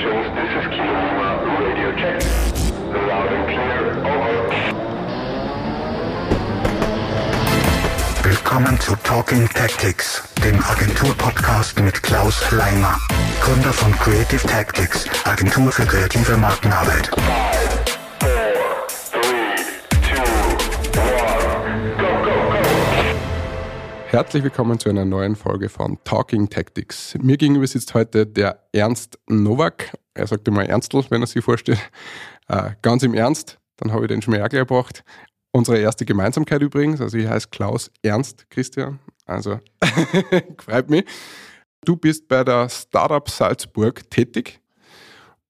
stations, this is Kilo Lima, radio check. Loud and clear, over. Willkommen zu Talking Tactics, dem Agentur-Podcast mit Klaus Leimer, Gründer von Creative Tactics, Agentur für kreative Markenarbeit. Five, Herzlich willkommen zu einer neuen Folge von Talking Tactics. Mir gegenüber sitzt heute der Ernst Nowak. Er sagt immer Ernstl, wenn er sich vorstellt. Äh, ganz im Ernst, dann habe ich den mal gebracht. Unsere erste Gemeinsamkeit übrigens, also ich heiße Klaus Ernst Christian, also freut mich. Du bist bei der Startup Salzburg tätig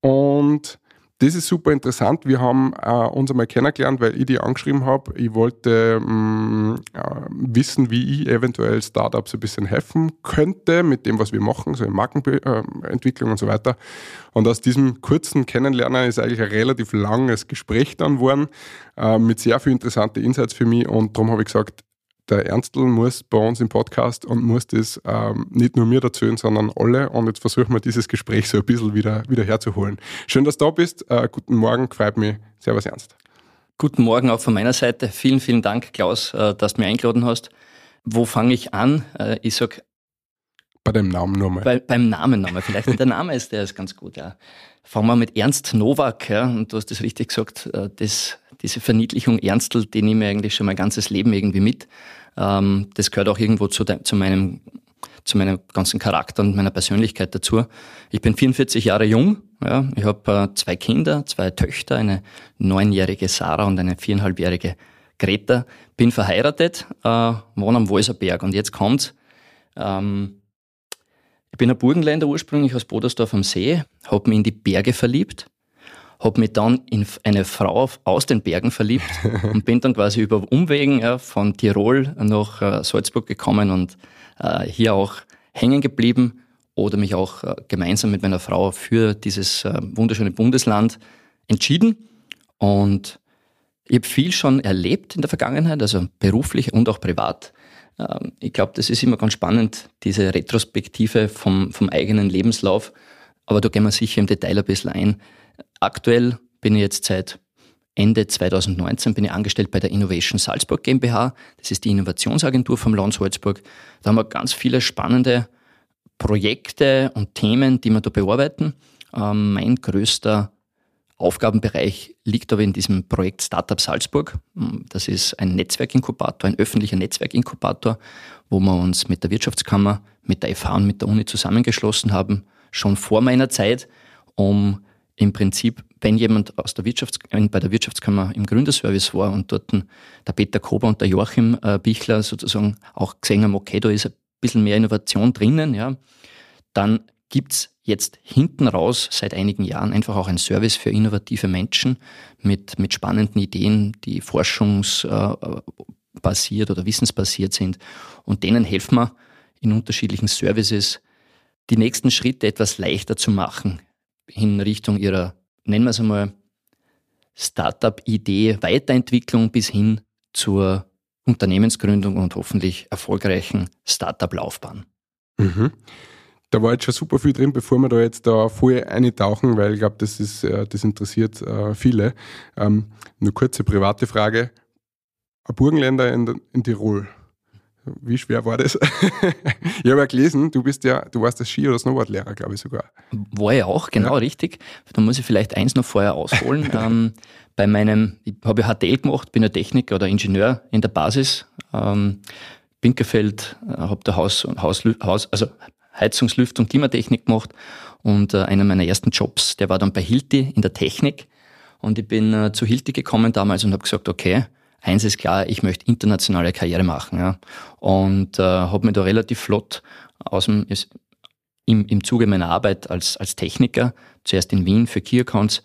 und das ist super interessant. Wir haben äh, uns einmal kennengelernt, weil ich die angeschrieben habe. Ich wollte mh, äh, wissen, wie ich eventuell Startups ein bisschen helfen könnte mit dem, was wir machen, so in Markenentwicklung äh, und so weiter. Und aus diesem kurzen Kennenlernen ist eigentlich ein relativ langes Gespräch dann geworden, äh, mit sehr viel interessanten Insights für mich. Und darum habe ich gesagt, der Ernstl muss bei uns im Podcast und muss das ähm, nicht nur mir erzählen, sondern alle. Und jetzt versuchen wir dieses Gespräch so ein bisschen wieder, wieder herzuholen. Schön, dass du da bist. Äh, guten Morgen, freut mich. Servus, Ernst. Guten Morgen auch von meiner Seite. Vielen, vielen Dank, Klaus, äh, dass du mich eingeladen hast. Wo fange ich an? Äh, ich sag Bei dem Namen nur mal. bei, beim Namen nochmal. Vielleicht der Name ist, der ist ganz gut, ja. Fangen wir mit Ernst Nowak, ja. Und du hast das richtig gesagt, äh, das, diese Verniedlichung Ernstl, die nehme ich eigentlich schon mein ganzes Leben irgendwie mit. Ähm, Das gehört auch irgendwo zu, de, zu meinem zu meinem ganzen Charakter und meiner Persönlichkeit dazu. Ich bin 44 Jahre jung. Ja. Ich habe äh, zwei Kinder, zwei Töchter, eine neunjährige Sarah und eine viereinhalbjährige Greta. Bin verheiratet, äh, wohne am Wolserberg. Und jetzt kommt's. Ähm, ich bin ein Burgenländer ursprünglich aus Bodersdorf am See, habe mich in die Berge verliebt, habe mich dann in eine Frau aus den Bergen verliebt und bin dann quasi über Umwegen ja, von Tirol nach äh, Salzburg gekommen und äh, hier auch hängen geblieben oder mich auch äh, gemeinsam mit meiner Frau für dieses äh, wunderschöne Bundesland entschieden. Und ich habe viel schon erlebt in der Vergangenheit, also beruflich und auch privat. Ähm, Ich glaube, das ist immer ganz spannend, diese Retrospektive vom, vom eigenen Lebenslauf. Aber da gehen wir sicher im Detail ein bisschen ein. Aktuell bin ich jetzt seit Ende 2019 bin ich angestellt bei der Innovation Salzburg GmbH. Das ist die Innovationsagentur vom Land Salzburg. Da haben wir ganz viele spannende Projekte und Themen, die wir da bearbeiten. Ähm, mein größter Aufgabenbereich liegt aber in diesem Projekt Startup Salzburg. Das ist ein Netzwerkinkubator, ein öffentlicher Netzwerkinkubator, wo wir uns mit der Wirtschaftskammer, mit der FH und mit der Uni zusammengeschlossen haben, schon vor meiner Zeit, um im Prinzip, wenn jemand aus der Wirtschafts bei der Wirtschaftskammer im Gründerservice war und dort der Peter Kober und der Joachim äh, Bichler sozusagen auch gesehen haben, okay, da ist ein bisschen mehr Innovation drinnen, ja, dann gibt's jetzt hinten raus seit einigen Jahren einfach auch ein Service für innovative Menschen mit, mit spannenden Ideen, die forschungsbasiert oder wissensbasiert sind. Und denen helfen wir in unterschiedlichen Services, die nächsten Schritte etwas leichter zu machen in Richtung ihrer, nennen wir es einmal, Startup-Idee, Weiterentwicklung bis hin zur Unternehmensgründung und hoffentlich erfolgreichen Startup-Laufbahn. Mhm. Da war jetzt schon super viel drin, bevor wir da jetzt da voll eintauchen, weil ich glaube, das, äh, das interessiert äh, viele. Ähm, nur kurze private Frage. Ein Burgenländer in, in Tirol. Wie schwer war das? ich habe ja gelesen, du bist ja, du warst der Ski- oder Snowboardlehrer, glaube ich sogar. War ja auch, genau, richtig. Da muss ich vielleicht eins noch vorher ausholen. ähm, bei meinem, ich habe ja HTL gemacht, bin ja Techniker oder Ingenieur in der Basis. Ähm, Binkerfeld, äh, habe da Haus, Haus, Haus, also Heizungs-, Lüft- und Klimatechnik gemacht. Und äh, einer meiner ersten Jobs, der war dann bei Hilti in der Technik. Und ich bin äh, zu Hilti gekommen damals und habe gesagt, okay, eins ist klar, ich möchte internationale Karriere machen. Ja. Und äh, habe mich da relativ flott aus dem, ist, im, im Zuge meiner Arbeit als, als Techniker, zuerst in Wien für Key Accounts,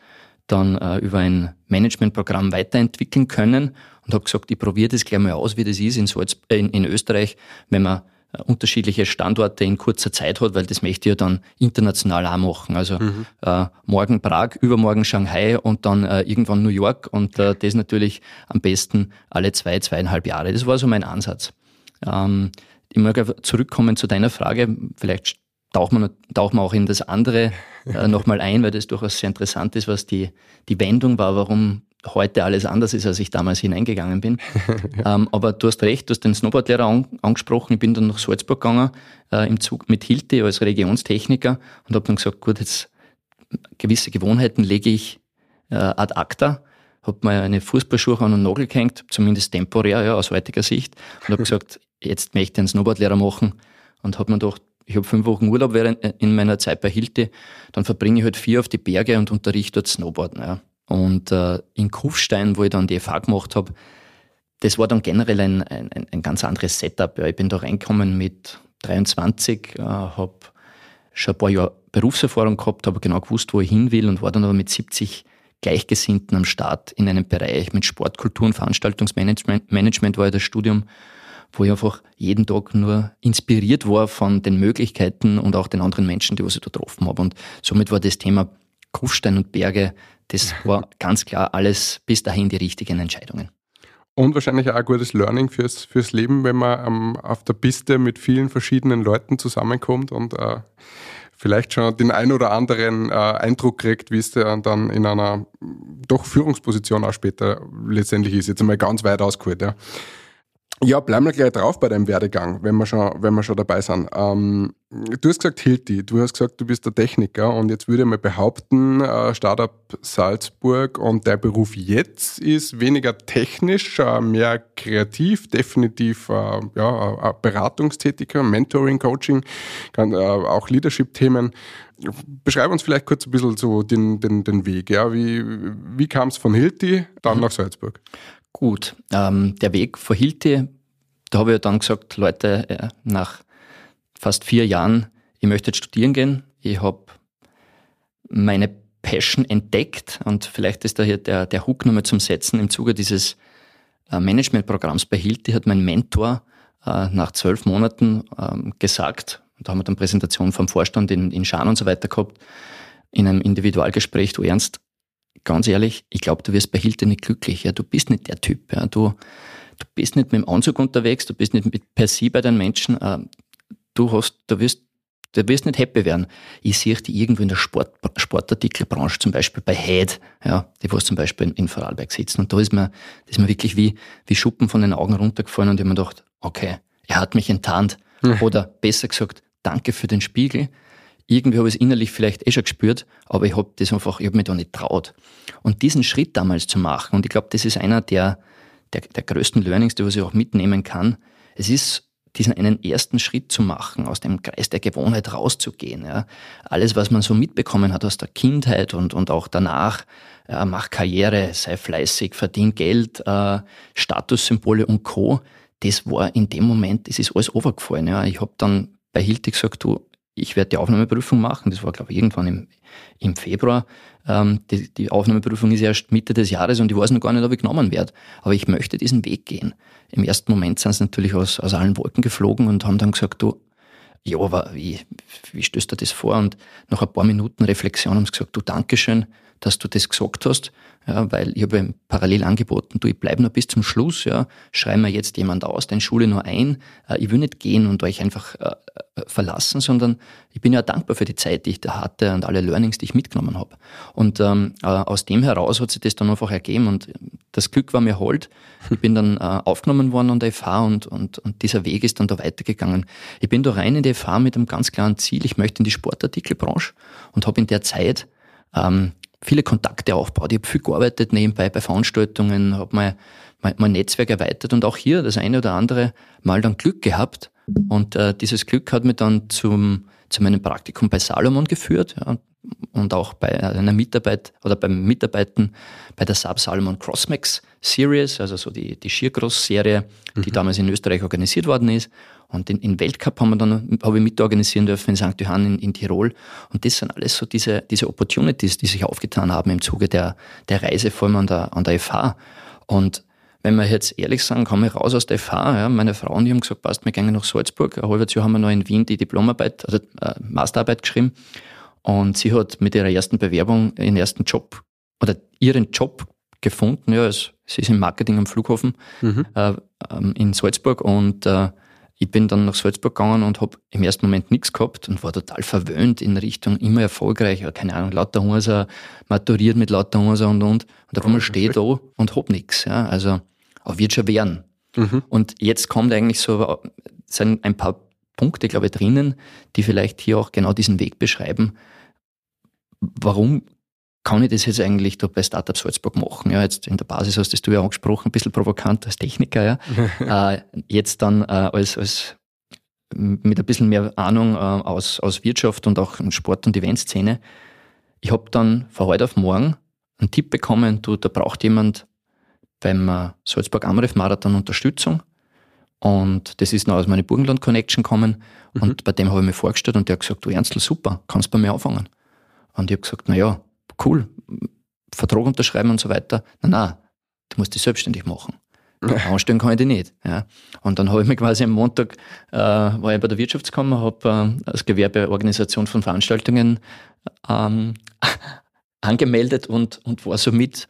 dann äh, über ein Managementprogramm weiterentwickeln können und habe gesagt, ich probiere das gleich mal aus, wie das ist in, Salz, äh, in, in Österreich, wenn man unterschiedliche Standorte in kurzer Zeit hat, weil das möchte ich ja dann international auch machen. Also äh, morgen Prag, übermorgen Shanghai und dann äh, irgendwann New York und äh, das natürlich am besten alle zwei, zweieinhalb Jahre. Das war so mein Ansatz. Ähm, ich aber zurückkommen zu deiner Frage, vielleicht tauchen wir, tauchen wir auch in das andere äh, nochmal ein, weil das durchaus sehr interessant ist, was die, die Wendung war, warum heute alles anders ist, als ich damals hineingegangen bin. ja. ähm, aber du hast recht, du hast den Snowboardlehrer an, angesprochen. Ich bin dann nach Salzburg gegangen äh, im Zug mit Hilti als Regionstechniker und habe dann gesagt, gut, jetzt gewisse Gewohnheiten lege ich äh, ad acta. Habe mir eine Fußballschuhe an den Nagel gehängt, zumindest temporär, ja, aus heutiger Sicht. Und habe gesagt, jetzt möchte ich einen Snowboardlehrer machen. Und habe mir gedacht, ich habe fünf Wochen Urlaub während äh, in meiner Zeit bei Hilti, dann verbringe ich halt vier auf die Berge und unterrichte dort Snowboarden. Ja. Und äh, in Kufstein, wo ich dann die FH gemacht habe, das war dann generell ein, ein, ein ganz anderes Setup. Ja. Ich bin da reingekommen mit 23, äh, habe schon ein paar Jahre Berufserfahrung gehabt, habe genau gewusst, wo ich hin will und war dann aber mit 70 Gleichgesinnten am Start in einem Bereich mit Sportkultur und Veranstaltungsmanagement Management war ja das Studium, wo ich einfach jeden Tag nur inspiriert war von den Möglichkeiten und auch den anderen Menschen, die ich da getroffen habe. Und somit war das Thema Kufstein und Berge das war ganz klar alles bis dahin die richtigen Entscheidungen. Und wahrscheinlich auch ein gutes Learning fürs, fürs Leben, wenn man ähm, auf der Piste mit vielen verschiedenen Leuten zusammenkommt und äh, vielleicht schon den ein oder anderen äh, Eindruck kriegt, wie es dann in einer doch Führungsposition auch später letztendlich ist. Jetzt einmal ganz weit ausgeholt. Ja. Ja, bleiben wir gleich drauf bei deinem Werdegang, wenn wir schon, wenn wir schon dabei sind. Ähm, du hast gesagt Hilti, du hast gesagt, du bist der Techniker und jetzt würde ich mal behaupten, äh, Startup Salzburg und der Beruf jetzt ist weniger technisch, äh, mehr kreativ, definitiv äh, ja, Beratungstätiger, Mentoring, Coaching, kann, äh, auch Leadership-Themen. Beschreib uns vielleicht kurz ein bisschen so den, den, den Weg. Ja? Wie, wie kam es von Hilti dann mhm. nach Salzburg? Gut, ähm, der Weg vor Hilti, da habe ich dann gesagt, Leute, äh, nach fast vier Jahren, ich möchte jetzt studieren gehen. Ich habe meine Passion entdeckt und vielleicht ist da hier der, der Hook nochmal zum Setzen. Im Zuge dieses äh, Managementprogramms bei Hilti hat mein Mentor äh, nach zwölf Monaten ähm, gesagt, da haben wir dann Präsentation vom Vorstand in, in Schaan und so weiter gehabt, in einem Individualgespräch, du Ernst, ganz ehrlich, ich glaube, du wirst bei Hilton nicht glücklich. Ja, du bist nicht der Typ. Ja. Du, du bist nicht mit dem Anzug unterwegs, du bist nicht mit per se bei den Menschen. Äh, du hast, du wirst, du wirst nicht happy werden. Ich sehe die irgendwo in der Sport, Sportartikelbranche, zum Beispiel bei Head, ja, die was zum Beispiel in, in Vorarlberg sitzen. Und da ist mir, das ist mir wirklich wie, wie Schuppen von den Augen runtergefallen und ich habe mir gedacht, okay, er hat mich enttarnt. Mhm. Oder besser gesagt, danke für den Spiegel irgendwie habe ich es innerlich vielleicht eh schon gespürt, aber ich habe das einfach, ich habe mich da nicht traut. Und diesen Schritt damals zu machen, und ich glaube, das ist einer der, der, der größten Learnings, die was ich auch mitnehmen kann. Es ist diesen einen ersten Schritt zu machen, aus dem Kreis der Gewohnheit rauszugehen. Ja. Alles, was man so mitbekommen hat aus der Kindheit und, und auch danach, äh, mach Karriere, sei fleißig, verdien Geld, äh, Statussymbole und Co., das war in dem Moment, das ist alles overgefallen. Ja. Ich habe dann bei Hilti gesagt, du, ich werde die Aufnahmeprüfung machen. Das war, glaube ich, irgendwann im, im Februar. Ähm, die, die, Aufnahmeprüfung ist erst Mitte des Jahres und ich weiß noch gar nicht, ob ich genommen werde. Aber ich möchte diesen Weg gehen. Im ersten Moment sind sie natürlich aus, aus allen Wolken geflogen und haben dann gesagt, du, ja, aber wie, wie stößt du das vor? Und nach ein paar Minuten Reflexion haben sie gesagt, du, Dankeschön, dass du das gesagt hast, ja, weil ich habe parallel angeboten, du, ich bleibe noch bis zum Schluss, ja, schrei mir jetzt jemand aus, deine Schule nur ein, äh, ich will nicht gehen und euch einfach äh, äh, verlassen, sondern ich bin ja dankbar für die Zeit, die ich da hatte und alle Learnings, die ich mitgenommen habe. Und ähm, äh, aus dem heraus hat sich das dann einfach ergeben und das Glück war mir hold. Ich bin dann äh, aufgenommen worden an der FH und, und, und dieser Weg ist dann da weitergegangen. Ich bin da rein in die FH mit einem ganz klaren Ziel, ich möchte in die Sportartikelbranche und habe in der Zeit ähm, viele Kontakte aufgebaut. Ich habe viel gearbeitet nebenbei bei Veranstaltungen, habe mein, mein, mein Netzwerk erweitert und auch hier das eine oder andere Mal dann Glück gehabt. Und äh, dieses Glück hat mich dann zum, zu meinem Praktikum bei Salomon geführt ja, und auch bei einer Mitarbeit oder beim Mitarbeiten bei der Sub Salomon Crossmax Series, also so die, die Skicross-Serie, die mhm. damals in Österreich organisiert worden ist. Und den, den Weltcup haben wir dann, habe ich mitorganisieren dürfen in St. Johann in, in, Tirol. Und das sind alles so diese, diese Opportunities, die sich aufgetan haben im Zuge der, der Reise, vor allem an der, an der FH. Und wenn wir jetzt ehrlich sagen, komme ich raus aus der FH, ja, meine Frauen, die haben gesagt, passt, wir gehen nach Salzburg. Ein halbes Jahr haben wir noch in Wien die Diplomarbeit, also äh, Masterarbeit geschrieben. Und sie hat mit ihrer ersten Bewerbung ihren ersten Job oder ihren Job gefunden. Ja, sie ist im Marketing am Flughafen mhm. äh, ähm, in Salzburg und äh, ich bin dann nach Salzburg gegangen und habe im ersten Moment nichts gehabt und war total verwöhnt in Richtung immer erfolgreich, keine Ahnung, lauter Hunser, maturiert mit lauter Hunser und und. Und auf einmal stehe ich da und hab nichts. Ja. Also, aber wird schon werden. Mhm. Und jetzt kommt eigentlich so, sind ein paar Punkte, glaube ich, drinnen, die vielleicht hier auch genau diesen Weg beschreiben. Warum kann ich das jetzt eigentlich da bei Startup Salzburg machen? Ja, jetzt in der Basis hast du ja angesprochen, ein bisschen provokant als Techniker, ja. äh, jetzt dann äh, als, als mit ein bisschen mehr Ahnung äh, aus, aus Wirtschaft und auch Sport- und Eventszene. Ich habe dann von heute auf morgen einen Tipp bekommen, du, da braucht jemand beim äh, Salzburg Amref Marathon Unterstützung. Und das ist noch aus meiner Burgenland Connection gekommen. Mhm. Und bei dem habe ich mir vorgestellt und der hat gesagt, du Ernstl, super, kannst bei mir anfangen. Und ich habe gesagt, na ja, cool, Vertrag unterschreiben und so weiter. Na, na, du musst dich selbstständig machen. Anstellen kann ich die nicht. Ja. Und dann habe ich mich quasi am Montag, äh, war ich bei der Wirtschaftskammer, habe äh, als Gewerbeorganisation von Veranstaltungen ähm, angemeldet und, und war somit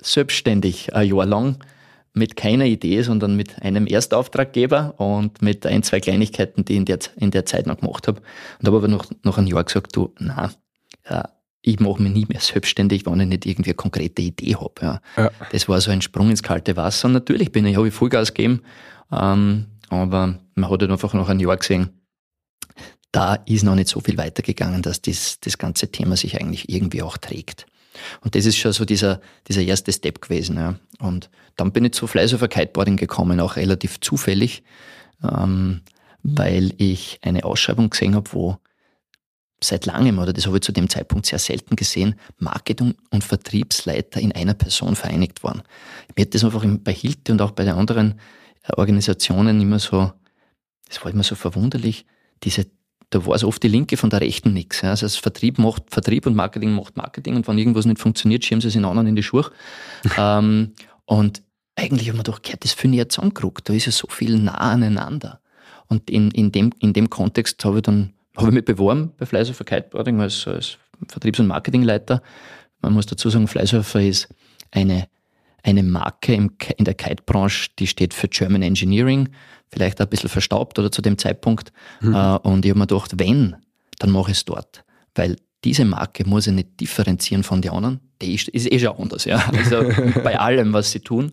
selbstständig ein Jahr lang mit keiner Idee, sondern mit einem Erstauftraggeber und mit ein, zwei Kleinigkeiten, die ich in der, in der Zeit noch gemacht habe. Und habe aber noch, noch ein Jahr gesagt, du, na, ja, ich mache mich nie mehr selbstständig, wenn ich nicht irgendwie eine konkrete Idee habe. Ja. ja. Das war so ein Sprung ins kalte Wasser. Und natürlich bin ich, habe ich Vollgas gegeben, ähm, aber man hat halt einfach nach einem Jahr gesehen, da ist noch nicht so viel weitergegangen, dass das, das ganze Thema sich eigentlich irgendwie auch trägt. Und das ist schon so dieser, dieser erste Step gewesen. Ja. Und dann bin ich zu Fleißhofer Kiteboarding gekommen, auch relativ zufällig, ähm, weil ich eine Ausschreibung gesehen habe, wo seit langem, oder das habe ich zu dem Zeitpunkt sehr selten gesehen, Marketing und Vertriebsleiter in einer Person vereinigt waren. Mir hat das einfach bei Hilti und auch bei den anderen äh, Organisationen immer so, das war immer so verwunderlich, diese, da war so oft die Linke von der Rechten nichts. Ja. Also das Vertrieb macht Vertrieb und Marketing macht Marketing und wenn irgendwas nicht funktioniert, schieben sie es in anderen in die Schuhe. ähm, und eigentlich haben wir doch gehört, das finde ich jetzt angeguckt, da ist ja so viel nah aneinander. Und in, in, dem, in dem Kontext habe ich dann habe ich mich beworben bei Fleißhofer Kiteboarding als, als Vertriebs- und Marketingleiter. Man muss dazu sagen, Fleißhofer ist eine, eine Marke im, in der Kite-Branche, die steht für German Engineering, vielleicht ein bisschen verstaubt oder zu dem Zeitpunkt. Mhm. Äh, und ich habe mir gedacht, wenn, dann mache ich es dort. Weil diese Marke muss ich nicht differenzieren von den anderen. Die ist, ist eh schon anders, ja. Also bei allem, was sie tun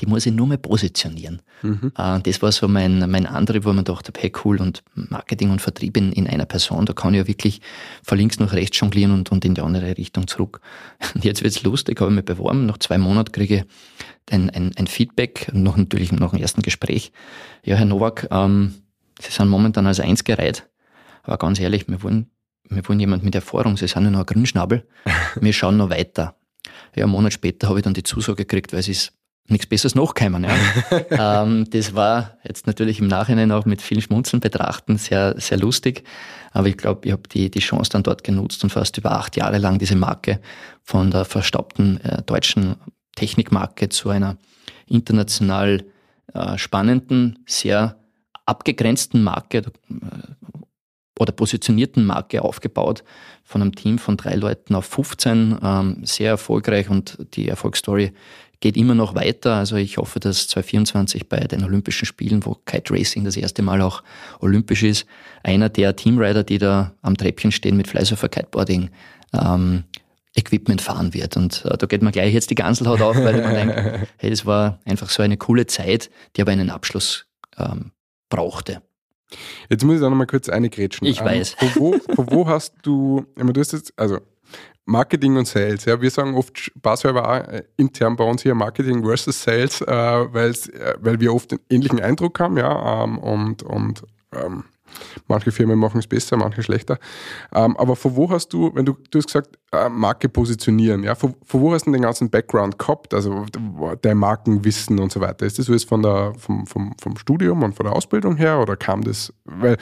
die muss ich nur mehr positionieren. Mhm. Äh, das war so mein, mein Antrieb, wo man dachte, hey cool, und Marketing und Vertrieb in, in einer Person, da kann ich ja wirklich von links nach rechts jonglieren und, und in die andere Richtung zurück. Und jetzt wird's lustig, habe ich mich beworben, nach zwei Monaten kriege ich ein, ein, ein Feedback, noch natürlich nach dem ersten Gespräch. Ja, Herr Nowak, ähm, Sie sind momentan als eins gereiht, aber ganz ehrlich, wir wollen, wir wollen jemand mit Erfahrung, Sie sind ja noch ein Grünschnabel, wir schauen noch weiter. Ja, einen Monat später habe ich dann die Zusage gekriegt, weil es ist nichts Besseres nachgekommen. Ja. ähm, das war jetzt natürlich im Nachhinein auch mit vielen Schmunzeln betrachten sehr, sehr lustig. Aber ich glaube, ich habe die, die Chance dann dort genutzt und fast über acht Jahre lang diese Marke von der verstaubten äh, deutschen Technikmarke zu einer international äh, spannenden, sehr abgegrenzten Marke äh, oder positionierten Marke aufgebaut, von einem Team von drei Leuten auf 15, ähm, sehr erfolgreich und die Erfolgsstory geht immer noch weiter. Also ich hoffe, dass 2024 bei den Olympischen Spielen, wo Kite Racing das erste Mal auch olympisch ist, einer der Teamrider, die da am Treppchen stehen mit Fleißhofer Kiteboarding, ähm, Equipment fahren wird. Und äh, da geht man gleich jetzt die Ganselhaut auf, weil man denkt, hey, das war einfach so eine coole Zeit, die aber einen Abschluss ähm, brauchte. Jetzt muss ich da nochmal kurz eine grätschen. Ich ähm, weiß. Von wo, von wo hast du, du hast jetzt, also Marketing und Sales. Ja, wir sagen oft spaßhalber auch äh, intern bei uns hier Marketing versus Sales, äh, äh, weil wir oft einen ähnlichen Eindruck haben, ja, ähm, und, und ähm, manche Firmen machen es besser, manche schlechter. Ähm, aber von wo hast du, wenn du, du hast gesagt, äh, Marke positionieren, ja, von, von, wo hast du den ganzen Background gehabt, also dein Markenwissen und so weiter? Ist das alles von der, vom, vom, vom Studium und von der Ausbildung her oder kam das, weil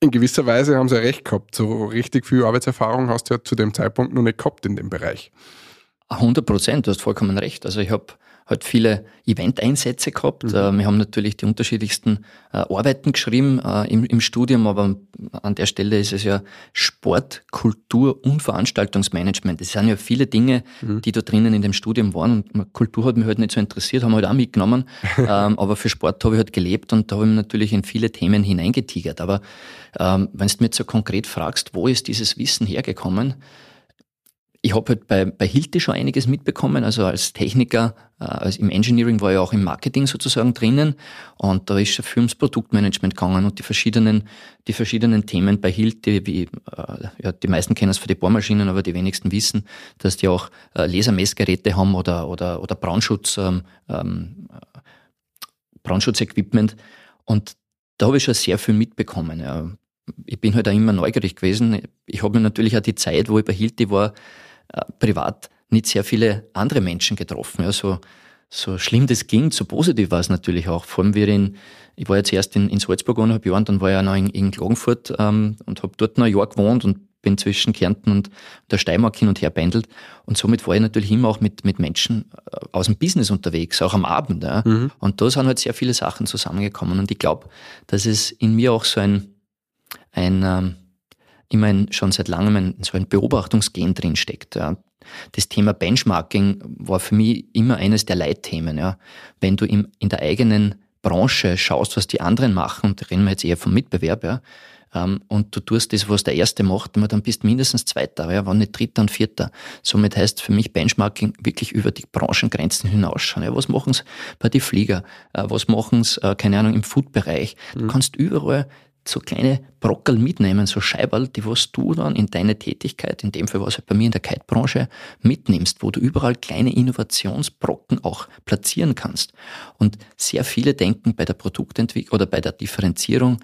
in gewisser Weise haben sie ja recht gehabt. So richtig viel Arbeitserfahrung hast du ja zu dem Zeitpunkt noch nicht gehabt in dem Bereich. 100 Prozent, du hast vollkommen recht. Also ich habe halt viele Event-Einsätze gehabt. Mhm. Äh, wir haben natürlich die unterschiedlichsten äh, Arbeiten geschrieben äh, im, im Studium, aber an der Stelle ist es ja Sport, Kultur und Veranstaltungsmanagement. Das sind ja viele Dinge, mhm. die da drinnen in dem Studium waren. Und Kultur hat mich halt nicht so interessiert, haben wir halt auch mitgenommen. ähm, aber für Sport habe ich halt gelebt und da habe ich mich natürlich in viele Themen hineingetigert. Aber ähm, wenn du mich so konkret fragst, wo ist dieses Wissen hergekommen? Ich habe halt bei, bei Hilti schon einiges mitbekommen, also als Techniker, also im Engineering war ich auch im Marketing sozusagen drinnen und da ist viel ums Produktmanagement gegangen und die verschiedenen, die verschiedenen Themen bei Hilti, wie, äh, ja, die meisten kennen es für die Bohrmaschinen, aber die wenigsten wissen, dass die auch äh, Lasermessgeräte haben oder, oder, oder Brandschutz, ähm, ähm, Brandschutzequipment und da habe ich schon sehr viel mitbekommen. Ja. Ich bin halt auch immer neugierig gewesen. Ich habe mir natürlich auch die Zeit, wo ich bei Hilti war, äh, privat nicht sehr viele andere Menschen getroffen. Ja, so, so schlimm das ging, so positiv war es natürlich auch. Vor allem wir in, ich war ja zuerst in, in Salzburg eineinhalb Jahre und dann war ich auch noch in, in Klagenfurt ähm, und habe dort noch ein Jahr gewohnt und bin zwischen Kärnten und der Steiermark hin und her pendelt. Und somit war ich natürlich immer auch mit, mit Menschen äh, aus dem Business unterwegs, auch am Abend. Ja. Mhm. Und da sind halt sehr viele Sachen zusammengekommen. Und ich glaube, dass es in mir auch so ein, ein ähm, immer ein, schon seit langem ein, so ein Beobachtungsgen drin steckt. Ja. Das Thema Benchmarking war für mich immer eines der Leitthemen. Ja. Wenn du im, in der eigenen Branche schaust, was die anderen machen, und da reden wir jetzt eher vom Mitbewerb, ja, ähm, und du tust das, was der Erste macht, dann bist du mindestens Zweiter, ja, wenn nicht Dritter und Vierter. Somit heißt für mich Benchmarking wirklich über die Branchengrenzen hinausschauen. Ja, was machen sie bei den Flieger? Äh, was machen sie, äh, keine Ahnung, im Food-Bereich? Du mhm. kannst überall so kleine Brockel mitnehmen, so Scheiberl, die was du dann in deine Tätigkeit, in dem Fall was halt bei mir in der Kite-Branche, mitnimmst, wo du überall kleine Innovationsbrocken auch platzieren kannst. Und sehr viele denken bei der Produktentwicklung oder bei der Differenzierung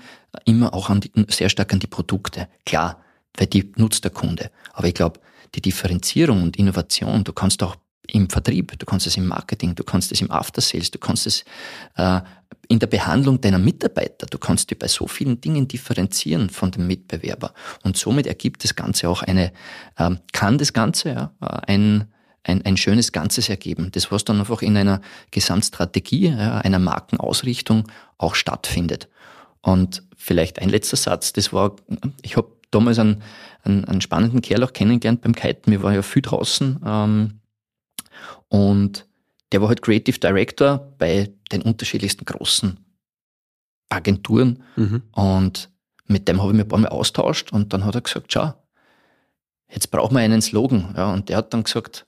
immer auch die, sehr stark an die Produkte. Klar, weil die nutzt der Kunde. Aber ich glaube, die Differenzierung und Innovation, du kannst auch im Vertrieb, du kannst es im Marketing, du kannst es im After Sales, du kannst es äh, in der Behandlung deiner Mitarbeiter. Du kannst dich bei so vielen Dingen differenzieren von dem Mitbewerber. Und somit ergibt das Ganze auch eine, ähm, kann das Ganze ja, ein, ein, ein schönes Ganzes ergeben. Das, was dann einfach in einer Gesamtstrategie, einer Markenausrichtung auch stattfindet. Und vielleicht ein letzter Satz, das war, ich habe damals einen, einen, einen spannenden Kerl auch kennengelernt beim Kiten. Wir waren ja viel draußen ähm, und der war halt Creative Director bei den unterschiedlichsten großen Agenturen. Mhm. Und mit dem habe ich mich ein paar Mal austauscht und dann hat er gesagt, schau, jetzt brauchen wir einen Slogan. Ja, und der hat dann gesagt,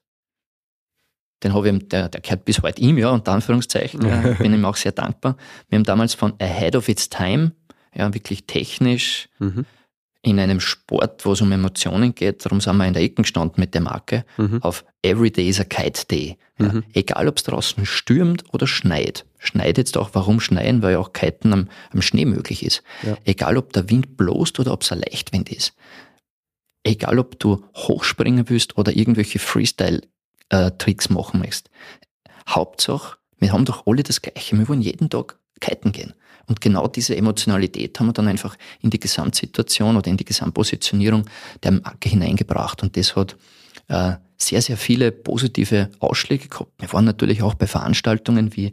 den habe ich, der, der gehört bis heute ihm, ja, unter Anführungszeichen, ja, bin ihm auch sehr dankbar. Wir haben damals von Ahead of Its Time, ja, wirklich technisch, mhm in einem Sport, wo es um Emotionen geht, darum sind wir in der Ecke gestanden mit der Marke, mhm. auf Every Day is a Kite Day. Ja, mhm. Egal, ob es draußen stürmt oder schneit. Schneit jetzt auch, warum schneien? Weil ja auch Kiten am, am Schnee möglich ist. Ja. Egal, ob der Wind bloßt oder ob es ein Leichtwind ist. Egal, ob du hochspringen willst oder irgendwelche Freestyle-Tricks äh, machen möchtest. Hauptsache, wir haben doch alle das Gleiche. Wir wollen jeden Tag kiten gehen. Und genau diese Emotionalität haben wir dann einfach in die Gesamtsituation oder in die Gesamtpositionierung der Marke hineingebracht. Und das hat äh, sehr, sehr viele positive Ausschläge gehabt. Wir waren natürlich auch bei Veranstaltungen wie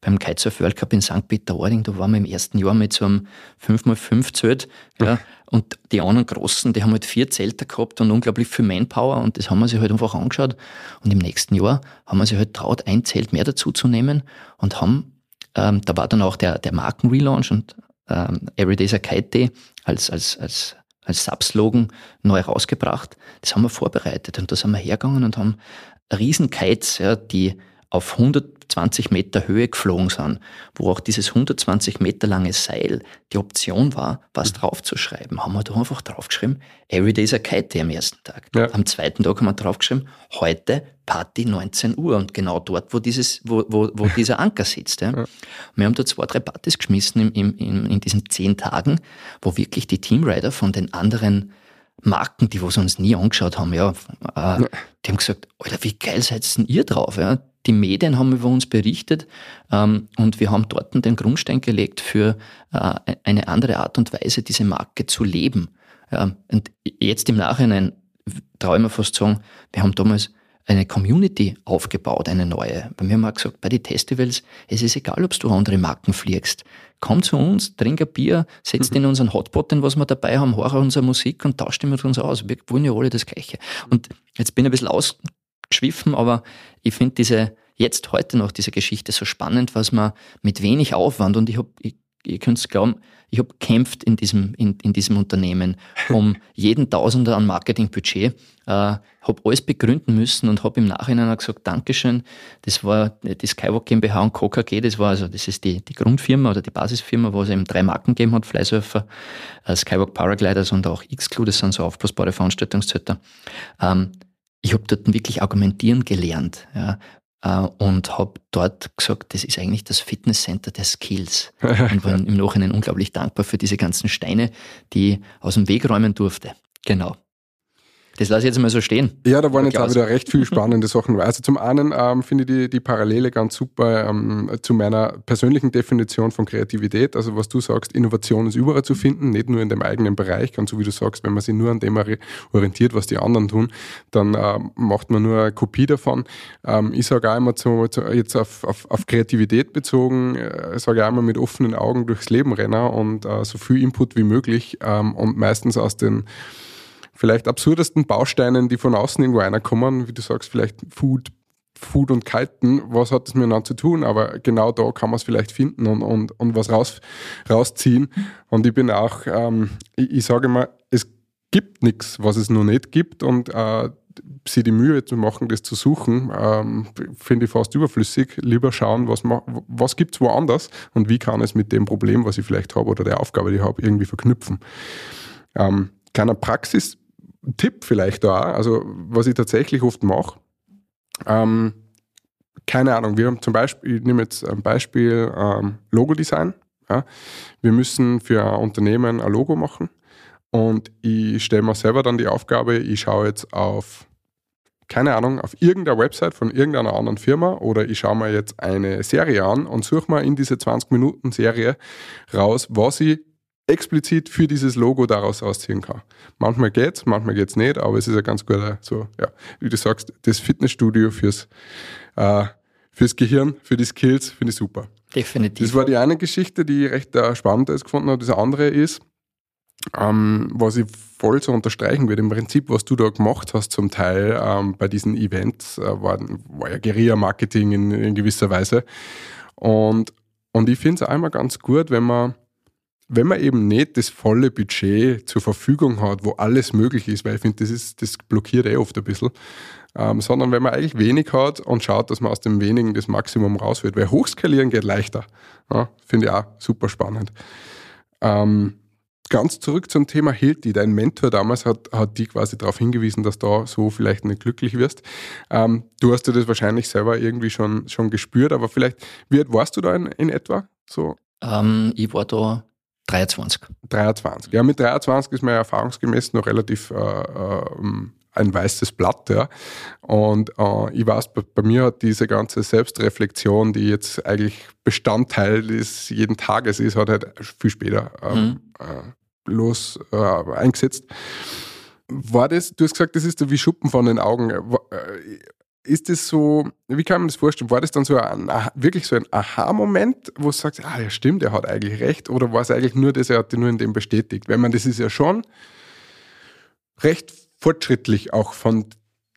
beim Kitesurf World Cup in St. Peter-Ording, da waren wir im ersten Jahr mit so einem 5x5 Zelt. Ja, und die anderen Großen, die haben halt vier Zelte gehabt und unglaublich viel Manpower und das haben wir sich halt einfach angeschaut. Und im nächsten Jahr haben wir sich halt traut, ein Zelt mehr dazu zu nehmen und haben ähm, da war dann auch der, der Markenrelaunch und ähm, Everyday's a Kite Day als, als, als, als Subslogan neu rausgebracht. Das haben wir vorbereitet und da sind wir hergegangen und haben Riesenkites, ja, die auf 120 Meter Höhe geflogen sind, wo auch dieses 120 Meter lange Seil die Option war, was mhm. draufzuschreiben, haben wir da einfach draufgeschrieben, Every day is a kite am ersten Tag. Ja. Am zweiten Tag haben wir draufgeschrieben, heute Party 19 Uhr und genau dort, wo, dieses, wo, wo, wo dieser Anker sitzt. Ja. ja. Wir haben da zwei, drei Partys geschmissen in, in, in diesen zehn Tagen, wo wirklich die Teamrider von den anderen Marken, die wir uns nie angeschaut haben, ja, äh, die haben gesagt, Alter, wie geil seid denn ihr drauf? Ja? Die Medien haben über uns berichtet ähm, und wir haben dort den Grundstein gelegt für äh, eine andere Art und Weise, diese Marke zu leben. Ja, und jetzt im Nachhinein traue ich mir fast sagen, wir haben damals eine Community aufgebaut, eine neue. Bei mir haben auch gesagt, bei den Festivals, es ist egal, ob du andere Marken fliegst. Komm zu uns, trink ein Bier, setz mhm. in unseren Hotpot, den was wir dabei haben, hör unsere Musik und tausch die mit uns aus. Wir wollen ja alle das Gleiche. Und jetzt bin ich ein bisschen ausgeschwiffen, aber ich finde diese, jetzt heute noch diese Geschichte so spannend, was man mit wenig Aufwand und ich habe, ihr könnt es glauben, ich habe kämpft in diesem, in, in diesem Unternehmen um jeden Tausender an Marketingbudget, äh, habe alles begründen müssen und habe im Nachhinein auch gesagt, Dankeschön, das war die Skywalk GmbH und Coca G, das war also, das ist die, die Grundfirma oder die Basisfirma, wo es eben drei Marken gegeben hat, Flysurfer, äh, Skywalk Paragliders und auch X-Clue, das sind so aufblasbare Veranstaltungszetter. Ähm, ich habe dort wirklich argumentieren gelernt. Ja. Äh, und habe dort gesagt, das ist eigentlich das Fitnesscenter der Skills. und war im Nachhinein unglaublich dankbar für diese ganzen Steine, die ich aus dem Weg räumen durfte. Genau. Das lasse ich jetzt mal so stehen. Ja, da waren jetzt auch wieder recht viele spannende Sachen. Also zum einen ähm, finde ich die, die Parallele ganz super ähm, zu meiner persönlichen Definition von Kreativität. Also was du sagst, Innovation ist überall zu finden, nicht nur in dem eigenen Bereich. Ganz so wie du sagst, wenn man sich nur an dem orientiert, was die anderen tun, dann äh, macht man nur eine Kopie davon. Ähm, ich sage auch immer zu, zu, jetzt auf, auf, auf Kreativität bezogen, äh, sage auch immer mit offenen Augen durchs Leben rennen und äh, so viel Input wie möglich ähm, und meistens aus den vielleicht absurdesten Bausteinen, die von außen irgendwo einer kommen, wie du sagst, vielleicht Food, Food und Kalten, was hat das miteinander zu tun? Aber genau da kann man es vielleicht finden und, und, und was raus, rausziehen. Und ich bin auch, ähm, ich, ich sage immer, es gibt nichts, was es noch nicht gibt und äh, sie die Mühe zu machen, das zu suchen, ähm, finde ich fast überflüssig. Lieber schauen, was, was gibt es woanders und wie kann es mit dem Problem, was ich vielleicht habe oder der Aufgabe, die ich habe, irgendwie verknüpfen. Ähm, kleiner Praxis, Tipp vielleicht da, also was ich tatsächlich oft mache, ähm, keine Ahnung, wir haben zum Beispiel, ich nehme jetzt ein Beispiel ähm, Logo-Design. Ja. Wir müssen für ein Unternehmen ein Logo machen und ich stelle mir selber dann die Aufgabe, ich schaue jetzt auf, keine Ahnung, auf irgendeiner Website von irgendeiner anderen Firma oder ich schaue mir jetzt eine Serie an und suche mal in diese 20 Minuten Serie raus, was ich explizit für dieses Logo daraus rausziehen kann. Manchmal geht's, manchmal geht's nicht, aber es ist ja ganz guter, so, ja, wie du sagst, das Fitnessstudio fürs, äh, fürs Gehirn, für die Skills, finde ich super. Definitiv. Das war die eine Geschichte, die ich recht äh, spannend gefunden habe. Das andere ist, ähm, was ich voll so unterstreichen würde, im Prinzip, was du da gemacht hast zum Teil ähm, bei diesen Events, äh, war, war ja Guerilla-Marketing in, in gewisser Weise. Und, und ich finde es einmal ganz gut, wenn man wenn man eben nicht das volle Budget zur Verfügung hat, wo alles möglich ist, weil ich finde, das, das blockiert eh oft ein bisschen, ähm, sondern wenn man eigentlich wenig hat und schaut, dass man aus dem wenigen das Maximum raus wird. Weil hochskalieren geht leichter. Ja, finde ich auch super spannend. Ähm, ganz zurück zum Thema Hilti. Dein Mentor damals hat, hat die quasi darauf hingewiesen, dass du so vielleicht nicht glücklich wirst. Ähm, du hast dir das wahrscheinlich selber irgendwie schon, schon gespürt, aber vielleicht, wie alt warst du da in, in etwa? So? Ähm, ich war da 23. 23. Ja, mit 23 ist man ja erfahrungsgemäß noch relativ äh, äh, ein weißes Blatt. Ja. Und äh, ich weiß, bei, bei, mir hat diese ganze Selbstreflexion, die jetzt eigentlich Bestandteil des jeden Tages ist, hat halt viel später ähm, mhm. äh, los äh, eingesetzt. War das, du hast gesagt, das ist wie Schuppen von den Augen. Ist das so, wie kann man das vorstellen? War das dann so ein, wirklich so ein Aha-Moment, wo du sagst, ah ja stimmt, er hat eigentlich recht, oder war es eigentlich nur das, er hat dich nur in dem bestätigt? Weil man, das ist ja schon recht fortschrittlich auch von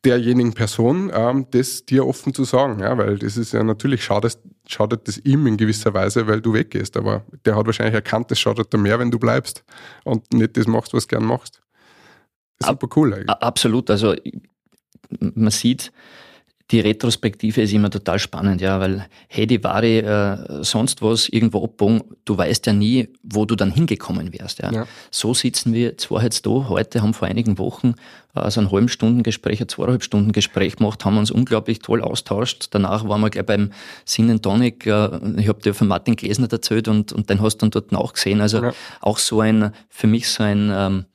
derjenigen Person, ähm, das dir offen zu sagen, ja, weil das ist ja natürlich schadet, schadet das ihm in gewisser Weise, weil du weggehst, aber der hat wahrscheinlich erkannt, das schadet dir mehr, wenn du bleibst und nicht das machst, was du gern machst. Super cool eigentlich. Absolut, also man sieht, die Retrospektive ist immer total spannend, ja, weil hey, die Ware, äh, sonst was, irgendwo abbogen, du weißt ja nie, wo du dann hingekommen wärst. Ja. ja. So sitzen wir zwar jetzt da, heute haben vor einigen Wochen äh, so ein halben Stunden Gespräch, ein zweieinhalb Stunden Gespräch gemacht, haben uns unglaublich toll austauscht. Danach waren wir gleich beim Sin Tonic, äh, ich habe dir von Martin Gläsner erzählt und, und den hast du dann dort auch gesehen. Also ja. auch so ein, für mich so ein, ähm,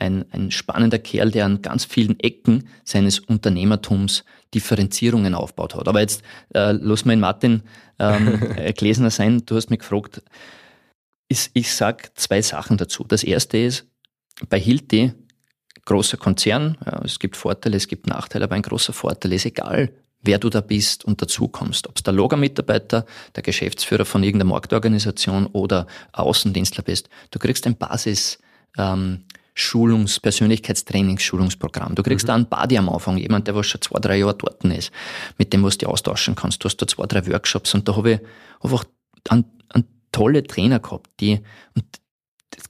ein, ein spannender Kerl, der an ganz vielen Ecken seines Unternehmertums Differenzierungen aufgebaut hat. Aber jetzt äh, lass mal in Martin ähm, Gläsner sein. Du hast mich gefragt. Ich, ich sage zwei Sachen dazu. Das erste ist, bei Hilti großer Konzern, ja, es gibt Vorteile, es gibt Nachteile, aber ein großer Vorteil ist egal, wer du da bist und dazukommst. Ob es der Loga-Mitarbeiter, der Geschäftsführer von irgendeiner Marktorganisation oder Außendienstler bist. Du kriegst ein Basis, ähm, Schulungs-, Persönlichkeitstrainingsschulungsprogramm. Du kriegst mhm. da einen Buddy am Anfang, jemand, der was schon zwei, drei Jahre dort ist, mit dem was du austauschen kannst. Du hast da zwei, drei Workshops und da habe ich einfach einen, einen tolle Trainer gehabt, die, und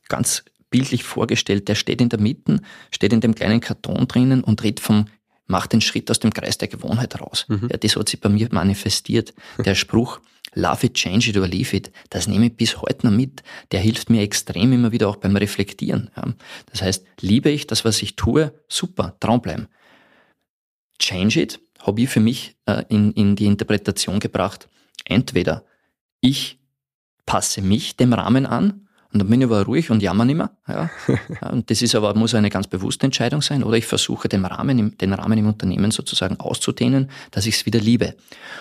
ganz bildlich vorgestellt, der steht in der Mitte, steht in dem kleinen Karton drinnen und redet vom macht den Schritt aus dem Kreis der Gewohnheit raus. Mhm. Ja, das hat sich bei mir manifestiert. Der Spruch, love it, change it or leave it, das nehme ich bis heute noch mit. Der hilft mir extrem immer wieder auch beim Reflektieren. Das heißt, liebe ich das, was ich tue, super, Traum bleiben. Change it habe ich für mich äh, in, in die Interpretation gebracht. Entweder ich passe mich dem Rahmen an und dann bin ich aber ruhig und jammer nicht mehr. Ja. Und das ist aber, muss eine ganz bewusste Entscheidung sein. Oder ich versuche den Rahmen, im, den Rahmen im Unternehmen sozusagen auszudehnen, dass ich es wieder liebe.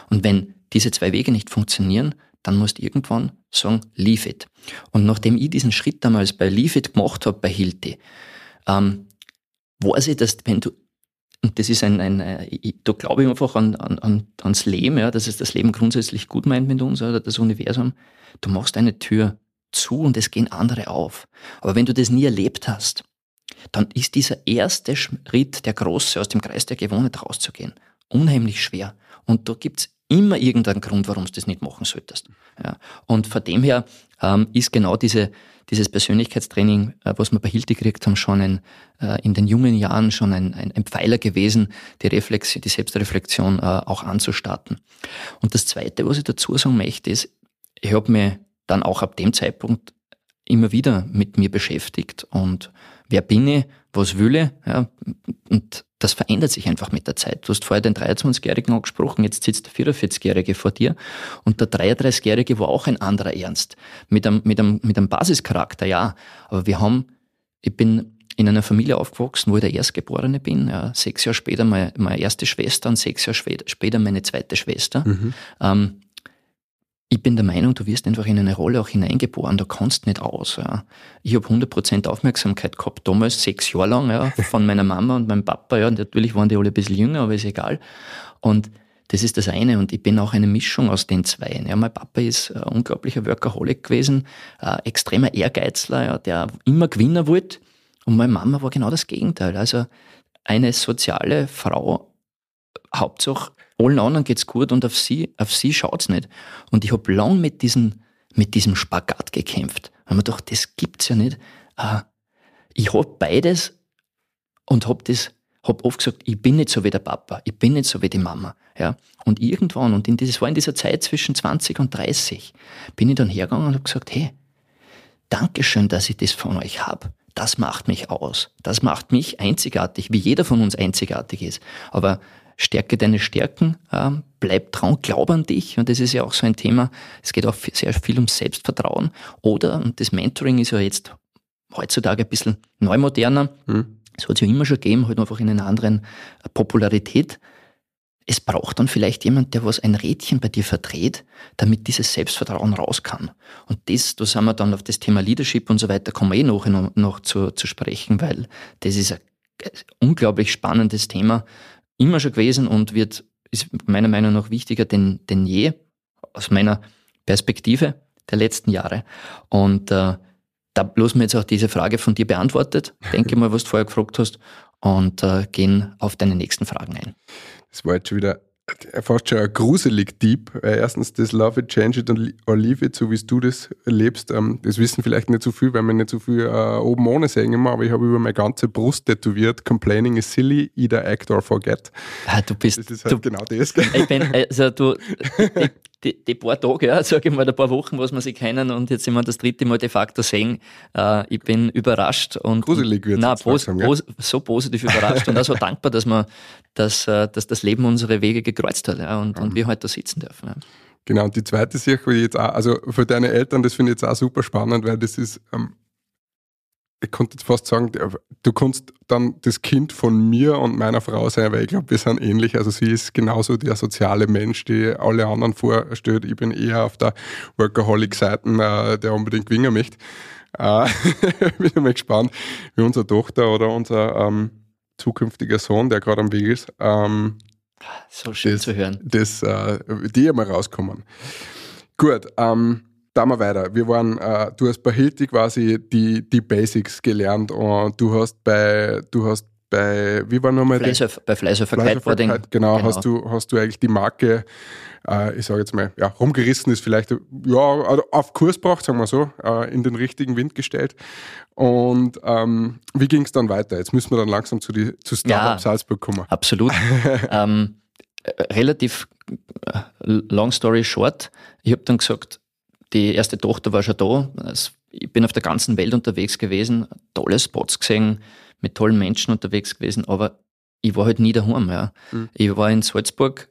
Und wenn diese zwei Wege nicht funktionieren, dann musst du irgendwann sagen, leave it. Und nachdem ich diesen Schritt damals bei Leave it gemacht habe, bei Hilti, ähm, weiß ich, dass wenn du, und das ist ein, ein äh, da glaube ich einfach an, an, ans Leben, ja, dass es das Leben grundsätzlich gut meint mit uns oder das Universum, du machst eine Tür zu und es gehen andere auf. Aber wenn du das nie erlebt hast, dann ist dieser erste Schritt, der große, aus dem Kreis der Gewohnheit rauszugehen, unheimlich schwer. Und da gibt's immer irgendeinen Grund, warum du das nicht machen solltest. Ja. Und von dem her ähm, ist genau diese, dieses Persönlichkeitstraining, äh, was wir bei Hilti gekriegt haben, schon ein, äh, in den jungen Jahren schon ein, ein, ein Pfeiler gewesen, die, Reflexion, die Selbstreflexion äh, auch anzustarten. Und das Zweite, was ich dazu sagen möchte, ist, ich habe mir dann auch ab dem Zeitpunkt immer wieder mit mir beschäftigt und wer bin ich, was will ich, ja, und das verändert sich einfach mit der Zeit. Du hast vorher den 23-Jährigen angesprochen, jetzt sitzt der 44-Jährige vor dir und der 33-Jährige war auch ein anderer Ernst. Mit einem, mit einem, mit einem Basischarakter, ja. Aber wir haben, ich bin in einer Familie aufgewachsen, wo ich der Erstgeborene bin. Ja, sechs Jahre später meine, meine erste Schwester und sechs Jahre später meine zweite Schwester. Mhm. Ähm, ich bin der Meinung, du wirst einfach in eine Rolle auch hineingeboren, du kannst nicht aus. Ja. Ich habe 100% Aufmerksamkeit gehabt, damals sechs Jahre lang, ja, von meiner Mama und meinem Papa. Ja, natürlich waren die alle ein bisschen jünger, aber ist egal. Und das ist das eine. Und ich bin auch eine Mischung aus den zwei. Ja, mein Papa ist ein unglaublicher Workaholic gewesen, ein extremer Ehrgeizler, ja, der immer Gewinner wollte. Und meine Mama war genau das Gegenteil. Also eine soziale Frau, Hauptsache allen anderen geht's gut und auf sie, auf sie schaut's nicht. Und ich habe lang mit diesem, mit diesem Spagat gekämpft. Weil man dachte, das gibt's ja nicht. Äh, ich habe beides und habe das, hab oft gesagt, ich bin nicht so wie der Papa, ich bin nicht so wie die Mama. Ja. Und irgendwann, und in dieses, war in dieser Zeit zwischen 20 und 30, bin ich dann hergegangen und habe gesagt, hey, Dankeschön, dass ich das von euch habe. Das macht mich aus. Das macht mich einzigartig, wie jeder von uns einzigartig ist. Aber stärke deine Stärken, äh, bleib dran, glaub an dich. Und das ist ja auch so ein Thema. Es geht auch sehr viel um Selbstvertrauen. Oder, und das Mentoring ist ja jetzt heutzutage ein bisschen neumoderner. Mhm. Es hat es ja immer schon gegeben, halt einfach in einer anderen äh, Popularität. Es braucht dann vielleicht jemand, der was ein Rädchen bei dir verdreht, damit dieses Selbstvertrauen raus kann. Und das, da sind wir dann auf das Thema Leadership und so weiter, kommen wir eh noch, noch, noch zu, zu sprechen, weil das ist ein unglaublich spannendes Thema, immer schon gewesen und wird, ist meiner Meinung nach wichtiger denn, denn je, aus meiner Perspektive der letzten Jahre. Und äh, da bloß mir jetzt auch diese Frage von dir beantwortet, denke mal, was du vorher gefragt hast, und äh, gehen auf deine nächsten Fragen ein. Das war jetzt schon wieder fast schon gruselig deep. Erstens das Love it, change it or leave it, so wie du das lebst. Ähm, das wissen vielleicht nicht so viel, weil wir nicht so viel äh, oben ohne sehen immer, aber ich habe über meine ganze Brust tätowiert, complaining is silly, either act or forget. Ah, du bist, das ist halt du, genau das. Ich bin, also du, die, die, paar Tage, ja, sage ich mal, ein paar Wochen, was wir sie kennen und jetzt sind wir das dritte Mal de facto sehen. Äh, ich bin überrascht und gruselig wird nein, pos, pos, so positiv überrascht und auch so dankbar, dass man, dass, äh, dass das Leben unsere Wege gekreuzt hat ja, und, mhm. und wir heute da sitzen dürfen. Ja. Genau, und die zweite Sache, die jetzt auch, also für deine Eltern, das finde ich jetzt auch super spannend, weil das ist, ähm, ich konnte jetzt fast sagen, du kannst dann das Kind von mir und meiner Frau sein, weil ich glaube, wir sind ähnlich. Also sie ist genauso der soziale Mensch, die alle anderen vorstellt. Ich bin eher auf der Workaholic-Seite, äh, der unbedingt gewinnen möchte. Äh, bin mal gespannt, wie unsere Tochter oder unser ähm, zukünftiger Sohn, der gerade am Weg ist, ähm, So schön das, zu hören. das, äh, die einmal rauskommen. Gut, ähm, da mal weiter. Wir waren, äh, du hast bei Hilti quasi die, die Basics gelernt und du hast bei, du hast bei, wie war nochmal? Fleißhöf, bei Fleißhöfer Kiteboarding. Fleischverkehrtheit, genau, Hast, du, hast du eigentlich die Marke, äh, ich sage jetzt mal, ja, rumgerissen ist vielleicht, ja, also auf Kurs gebracht, sagen wir so, äh, in den richtigen Wind gestellt. Und ähm, wie ging es dann weiter? Jetzt müssen wir dann langsam zu, die, zu Startup Ja. Salzburg kommen. Absolut. ähm, äh, relativ äh, long story short. Ich habe dann gesagt, die erste Tochter war schon da. Ich bin auf der ganzen Welt unterwegs gewesen, tolle Spots gesehen, mit tollen Menschen unterwegs gewesen, aber ich war halt nie daheim. Ja. Mhm. Ich war in Salzburg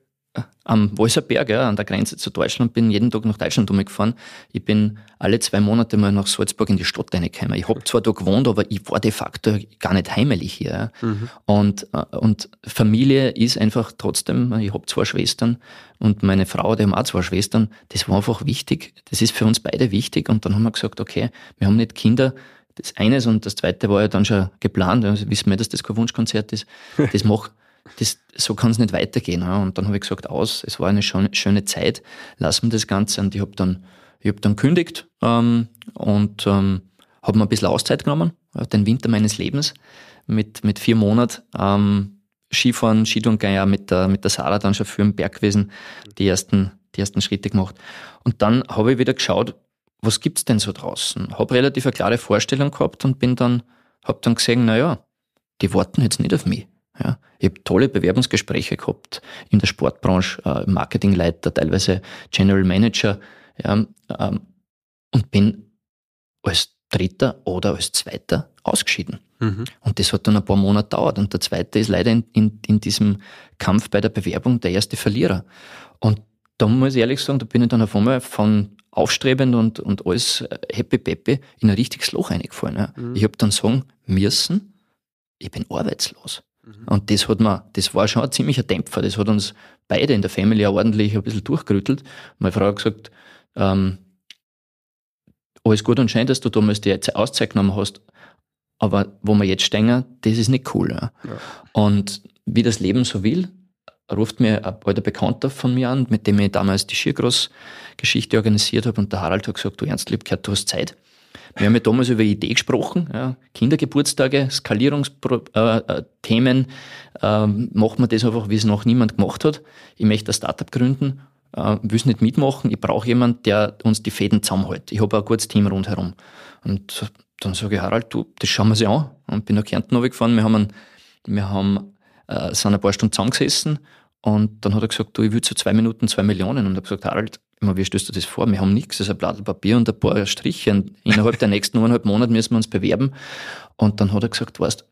am Walserberg, ja, an der Grenze zu Deutschland, bin jeden Tag nach Deutschland umgefahren. Ich bin alle zwei Monate mal nach Salzburg in die Stadt reingekommen. Ich habe zwar da gewohnt, aber ich war de facto gar nicht heimelig hier. Ja. Und, äh, und Familie ist einfach trotzdem, ich habe zwei Schwestern und meine Frau, die haben auch zwei Schwestern, das war einfach wichtig. Das ist für uns beide wichtig. Und dann haben wir gesagt, okay, wir haben nicht Kinder. Das eines und das zweite war ja dann schon geplant. Also wissen wir, dass das kein Wunschkonzert ist. Das mach, das, so kann es nicht weitergehen. Ja. Und dann habe ich gesagt, aus, es war eine schöne, schöne Zeit, lassen wir das Ganze. Und ich habe dann, ich hab dann kündigt ähm, und ähm, habe mir ein bisschen Auszeit genommen, den Winter meines Lebens mit, mit vier Monaten. Ähm, Skifahren, Skitouren ja mit der, mit der Sarah dann schon für den Berg gewesen, die ersten, die ersten Schritte gemacht. Und dann habe ich wieder geschaut, was gibt's denn so draußen? Habe relativ eine klare Vorstellung gehabt und bin dann, habe dann gesehen, naja, die warten jetzt nicht auf mich. Ja, ich habe tolle Bewerbungsgespräche gehabt in der Sportbranche, äh, Marketingleiter, teilweise General Manager, ja, ähm, und bin als Dritter oder als Zweiter ausgeschieden. Mhm. Und das hat dann ein paar Monate gedauert. Und der zweite ist leider in, in, in diesem Kampf bei der Bewerbung der erste Verlierer. Und da muss ich ehrlich sagen, da bin ich dann auf einmal von aufstrebend und, und alles äh, happy peppy in ein richtiges Loch reingefallen. Ja. Ich habe dann sagen müssen, ich bin arbeitslos. Und das hat mir, das war schon ein ziemlicher Dämpfer. Das hat uns beide in der Family auch ordentlich ein bisschen durchgerüttelt. Meine Frau hat gesagt, ähm, alles gut und schön, dass du damals die Auszeit genommen hast, aber wo wir jetzt stehen, das ist nicht cool. Ja. Und wie das Leben so will, ruft mir ein alter Bekannter von mir an, mit dem ich damals die Skicross-Geschichte organisiert habe. Und der Harald hat gesagt, du Ernst, lieb gehört, du hast Zeit. Wir haben ja damals über Idee gesprochen, ja, Kindergeburtstage, Skalierungsthemen, äh, äh, ähm, macht man das einfach, wie es noch niemand gemacht hat. Ich möchte ein Startup gründen, äh, will es nicht mitmachen. Ich brauche jemanden, der uns die Fäden zusammenhält. Ich habe ein gutes Team rundherum. Und dann sage ich, Harald, du, das schauen wir sich an. Und bin nach Kärnten runtergefahren. Wir haben, einen, wir haben äh, sind ein paar Stunden zusammengesessen und dann hat er gesagt, du, ich will so zwei Minuten zwei Millionen. Und ich habe gesagt, Harald, immer, wie stellst du das vor? Wir haben nichts, das ist ein Blatt Papier und ein paar Striche. Und innerhalb der nächsten eineinhalb Monate müssen wir uns bewerben. Und dann hat er gesagt, weißt,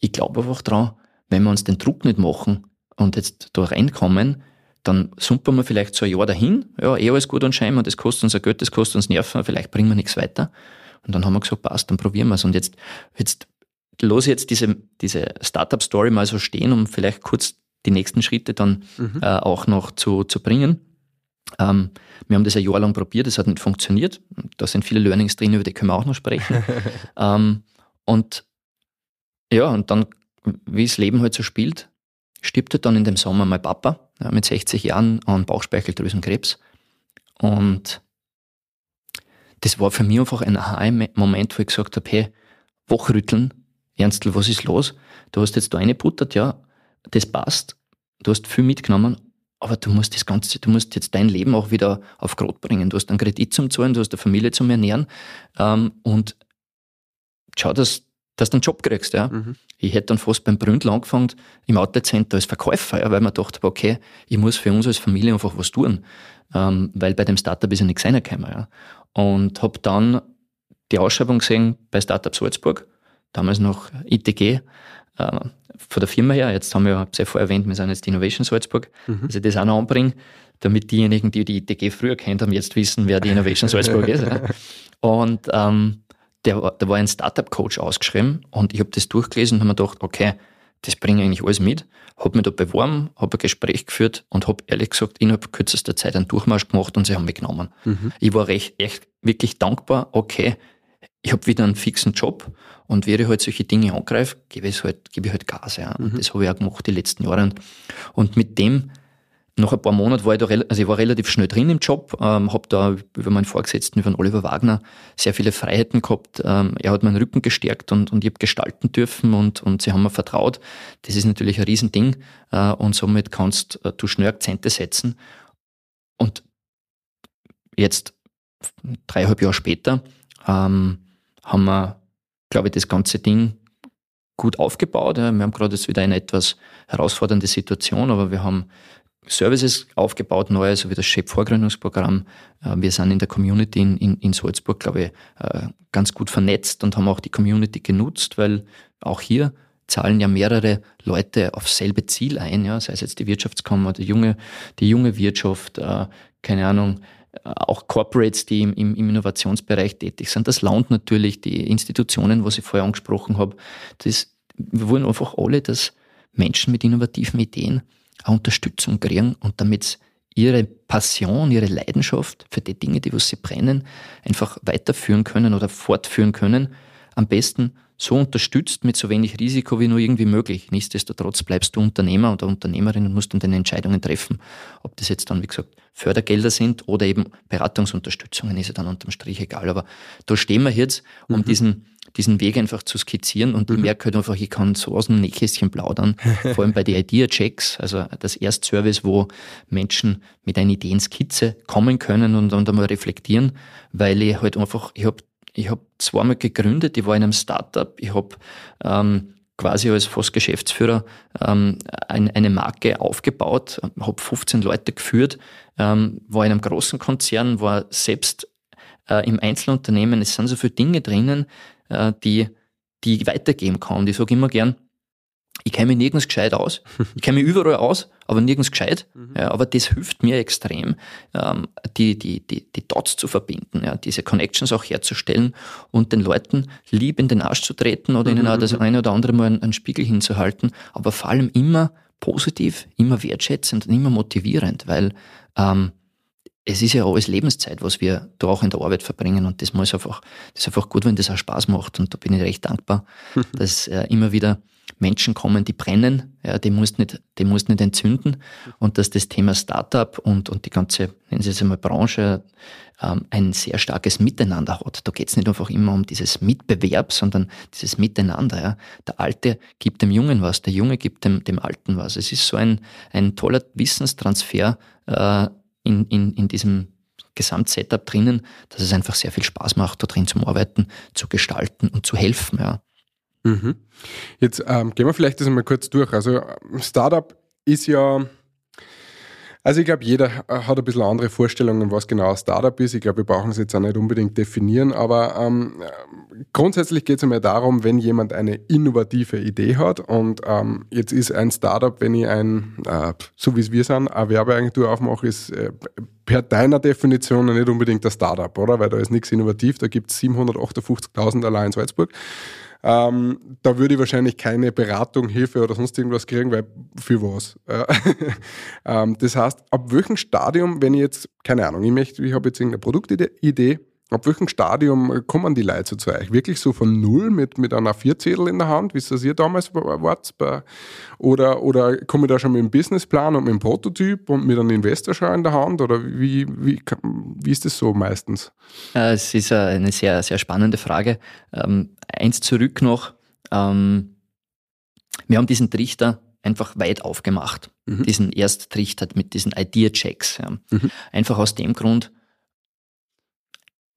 ich glaube einfach dran, wenn wir uns den Druck nicht machen und jetzt da reinkommen, dann sumpern wir vielleicht so ein Jahr dahin, ja, eh alles gut und scheinbar, das kostet uns ein Geld, das kostet uns Nerven, vielleicht bringen wir nichts weiter. Und dann haben wir gesagt, passt, dann probieren wir es. Und jetzt, jetzt los jetzt diese, diese Startup-Story mal so stehen, um vielleicht kurz die nächsten Schritte dann äh, auch noch zu, zu bringen. Ähm, wir haben das ein Jahr lang probiert, das hat nicht funktioniert. Da sind viele Learnings drin, über die können wir auch noch sprechen. ähm, und ja, und dann, wie das Leben halt so spielt, stirbt halt dann in dem Sommer mein Papa ja, mit 60 Jahren an Bauchspeicheldrüsenkrebs. Und das war für mich einfach ein Aha-Moment, wo ich gesagt habe, hey, wachrütteln, Ernstl, was ist los? Du hast jetzt da reingebuttert, ja, das passt, du hast viel mitgenommen, aber du musst das Ganze, du musst jetzt dein Leben auch wieder auf Grot bringen. Du hast einen Kredit zum Zahlen, du hast eine Familie zum Ernähren ähm, und schau, dass, dass du einen Job kriegst. Ja. Ich hätte dann fast beim Bründel angefangen, im Outlet-Center als Verkäufer, ja, weil man dachte, okay, ich muss für uns als Familie einfach was tun, ähm, weil bei dem Startup ist ja nichts reingekommen. Ja. Und habe dann die Ausschreibung gesehen bei Startup Salzburg, damals noch ITG, äh, von der Firma her. Jetzt haben wir, ja sehr vorher erwähnt, wir sind jetzt die Innovation Salzburg, dass ich das auch noch anbringe, damit diejenigen, die die ITG früher kennt haben, jetzt wissen, wer die Innovation Salzburg ist. Ja. Und ähm, der, da war ein Startup-Coach ausgeschrieben und ich habe das durchgelesen und habe mir gedacht, okay, das bringe ich eigentlich alles mit. Habe mich da beworben, habe ein Gespräch geführt und habe ehrlich gesagt innerhalb kürzester Zeit einen Durchmarsch gemacht und sie haben mich genommen. Ich war recht, echt wirklich dankbar, okay, ich habe wieder einen fixen Job und wäre halt solche Dinge angreife, gebe ich halt, gebe ich halt Gas. Ja. Und das habe ich auch gemacht die letzten Jahre. Und, und mit dem, nach ein paar Monaten war ich da, also ich war relativ schnell drin im Job, ähm, habe da über meinen Vorgesetzten, über den Oliver Wagner, sehr viele Freiheiten gehabt. Ähm, er hat meinen Rücken gestärkt und, und ich habe gestalten dürfen und, und sie haben mir vertraut. Das ist natürlich ein Riesending äh, und somit kannst äh, du schnell Akzente setzen. Und jetzt, dreieinhalb Jahre später, ähm, haben wir, glaube ich, das ganze Ding gut aufgebaut. Wir haben gerade jetzt wieder eine etwas herausfordernde Situation, aber wir haben Services aufgebaut, neue, so wie das Chef-Vorgründungsprogramm. Äh, wir sind in der Community in, in, in Salzburg, glaube ich, äh, ganz gut vernetzt und haben auch die Community genutzt, weil auch hier zahlen ja mehrere Leute aufs selbe Ziel ein, ja, sei es jetzt die Wirtschaftskammer, die junge, die junge Wirtschaft, äh, keine Ahnung, auch Corporates, die im, im, Innovationsbereich tätig sind. Das Land natürlich, die Institutionen, was ich vorher angesprochen habe. Das, wir wollen einfach alle, dass Menschen mit innovativen Ideen auch Unterstützung kriegen und damit ihre Passion, ihre Leidenschaft für die Dinge, die was sie brennen, einfach weiterführen können oder fortführen können. Am besten so unterstützt mit so wenig Risiko wie nur irgendwie möglich. Nichtsdestotrotz bleibst du Unternehmer oder Unternehmerin und musst dann deine Entscheidungen treffen. Ob das jetzt dann, wie gesagt, Fördergelder sind oder eben Beratungsunterstützungen, ist ja dann unterm Strich egal. Aber da stehen wir jetzt, um mhm. diesen, diesen Weg einfach zu skizzieren und mhm. ich merke halt einfach, ich kann so aus dem Nähkästchen plaudern, vor allem bei den Idea-Checks, also das Erstservice, wo Menschen mit einer Ideenskizze kommen können und, und einmal reflektieren, weil ich halt einfach, ich habe ich habe zweimal gegründet, ich war in einem Startup, ich habe ähm, quasi als fast Geschäftsführer ähm, ein, eine Marke aufgebaut, habe 15 Leute geführt, ähm, war in einem großen Konzern, war selbst äh, im Einzelunternehmen. Es sind so viele Dinge drinnen, äh, die, die ich weitergeben kann. Und ich sage immer gern, ich kenne mich nirgends gescheit aus. Ich kenne mich überall aus, aber nirgends gescheit. Mhm. Ja, aber das hilft mir extrem, ähm, die, die, die, die Dots zu verbinden, ja, diese Connections auch herzustellen und den Leuten lieb in den Arsch zu treten oder mhm. ihnen auch das mhm. eine oder andere Mal einen, einen Spiegel hinzuhalten, aber vor allem immer positiv, immer wertschätzend und immer motivierend, weil ähm, es ist ja alles Lebenszeit, was wir da auch in der Arbeit verbringen und das muss einfach, das ist einfach gut, wenn das auch Spaß macht und da bin ich recht dankbar, dass äh, immer wieder Menschen kommen, die brennen, ja, die musst nicht, die musst nicht entzünden und dass das Thema Startup und, und die ganze, nennen Sie es einmal Branche, ähm, ein sehr starkes Miteinander hat. Da geht es nicht einfach immer um dieses Mitbewerb, sondern dieses Miteinander. Ja. Der Alte gibt dem Jungen was, der Junge gibt dem, dem Alten was. Es ist so ein, ein toller Wissenstransfer äh, in, in, in diesem Gesamtsetup drinnen, dass es einfach sehr viel Spaß macht, da drin zu arbeiten, zu gestalten und zu helfen. Ja. Mhm. Jetzt ähm, gehen wir vielleicht das einmal kurz durch. Also Startup ist ja, also ich glaube, jeder hat ein bisschen andere Vorstellungen, was genau ein Startup ist. Ich glaube, wir brauchen es jetzt auch nicht unbedingt definieren, aber ähm, grundsätzlich geht es einmal darum, wenn jemand eine innovative Idee hat und ähm, jetzt ist ein Startup, wenn ich ein, äh, so wie es wir sind, eine Werbeagentur aufmache, ist äh, per deiner Definition nicht unbedingt ein Startup, oder? Weil da ist nichts innovativ, da gibt es 758.000 allein in Salzburg. Ähm, da würde ich wahrscheinlich keine Beratung, Hilfe oder sonst irgendwas kriegen, weil für was. ähm, das heißt, ab welchem Stadium, wenn ich jetzt, keine Ahnung, ich möchte, ich habe jetzt irgendeine Produktidee, Ab welchem Stadium kommen die Leute zu euch? Wirklich so von null mit, mit einer Vierzettel in der Hand, wie es das ihr damals wart? Oder, oder komme ich da schon mit einem Businessplan und mit einem Prototyp und mit einem Investor schon in der Hand? Oder wie, wie, wie ist das so meistens? Äh, es ist eine sehr, sehr spannende Frage. Ähm, eins zurück noch. Ähm, wir haben diesen Trichter einfach weit aufgemacht. Mhm. Diesen Ersttrichter mit diesen Idea-Checks. Ja. Mhm. Einfach aus dem Grund,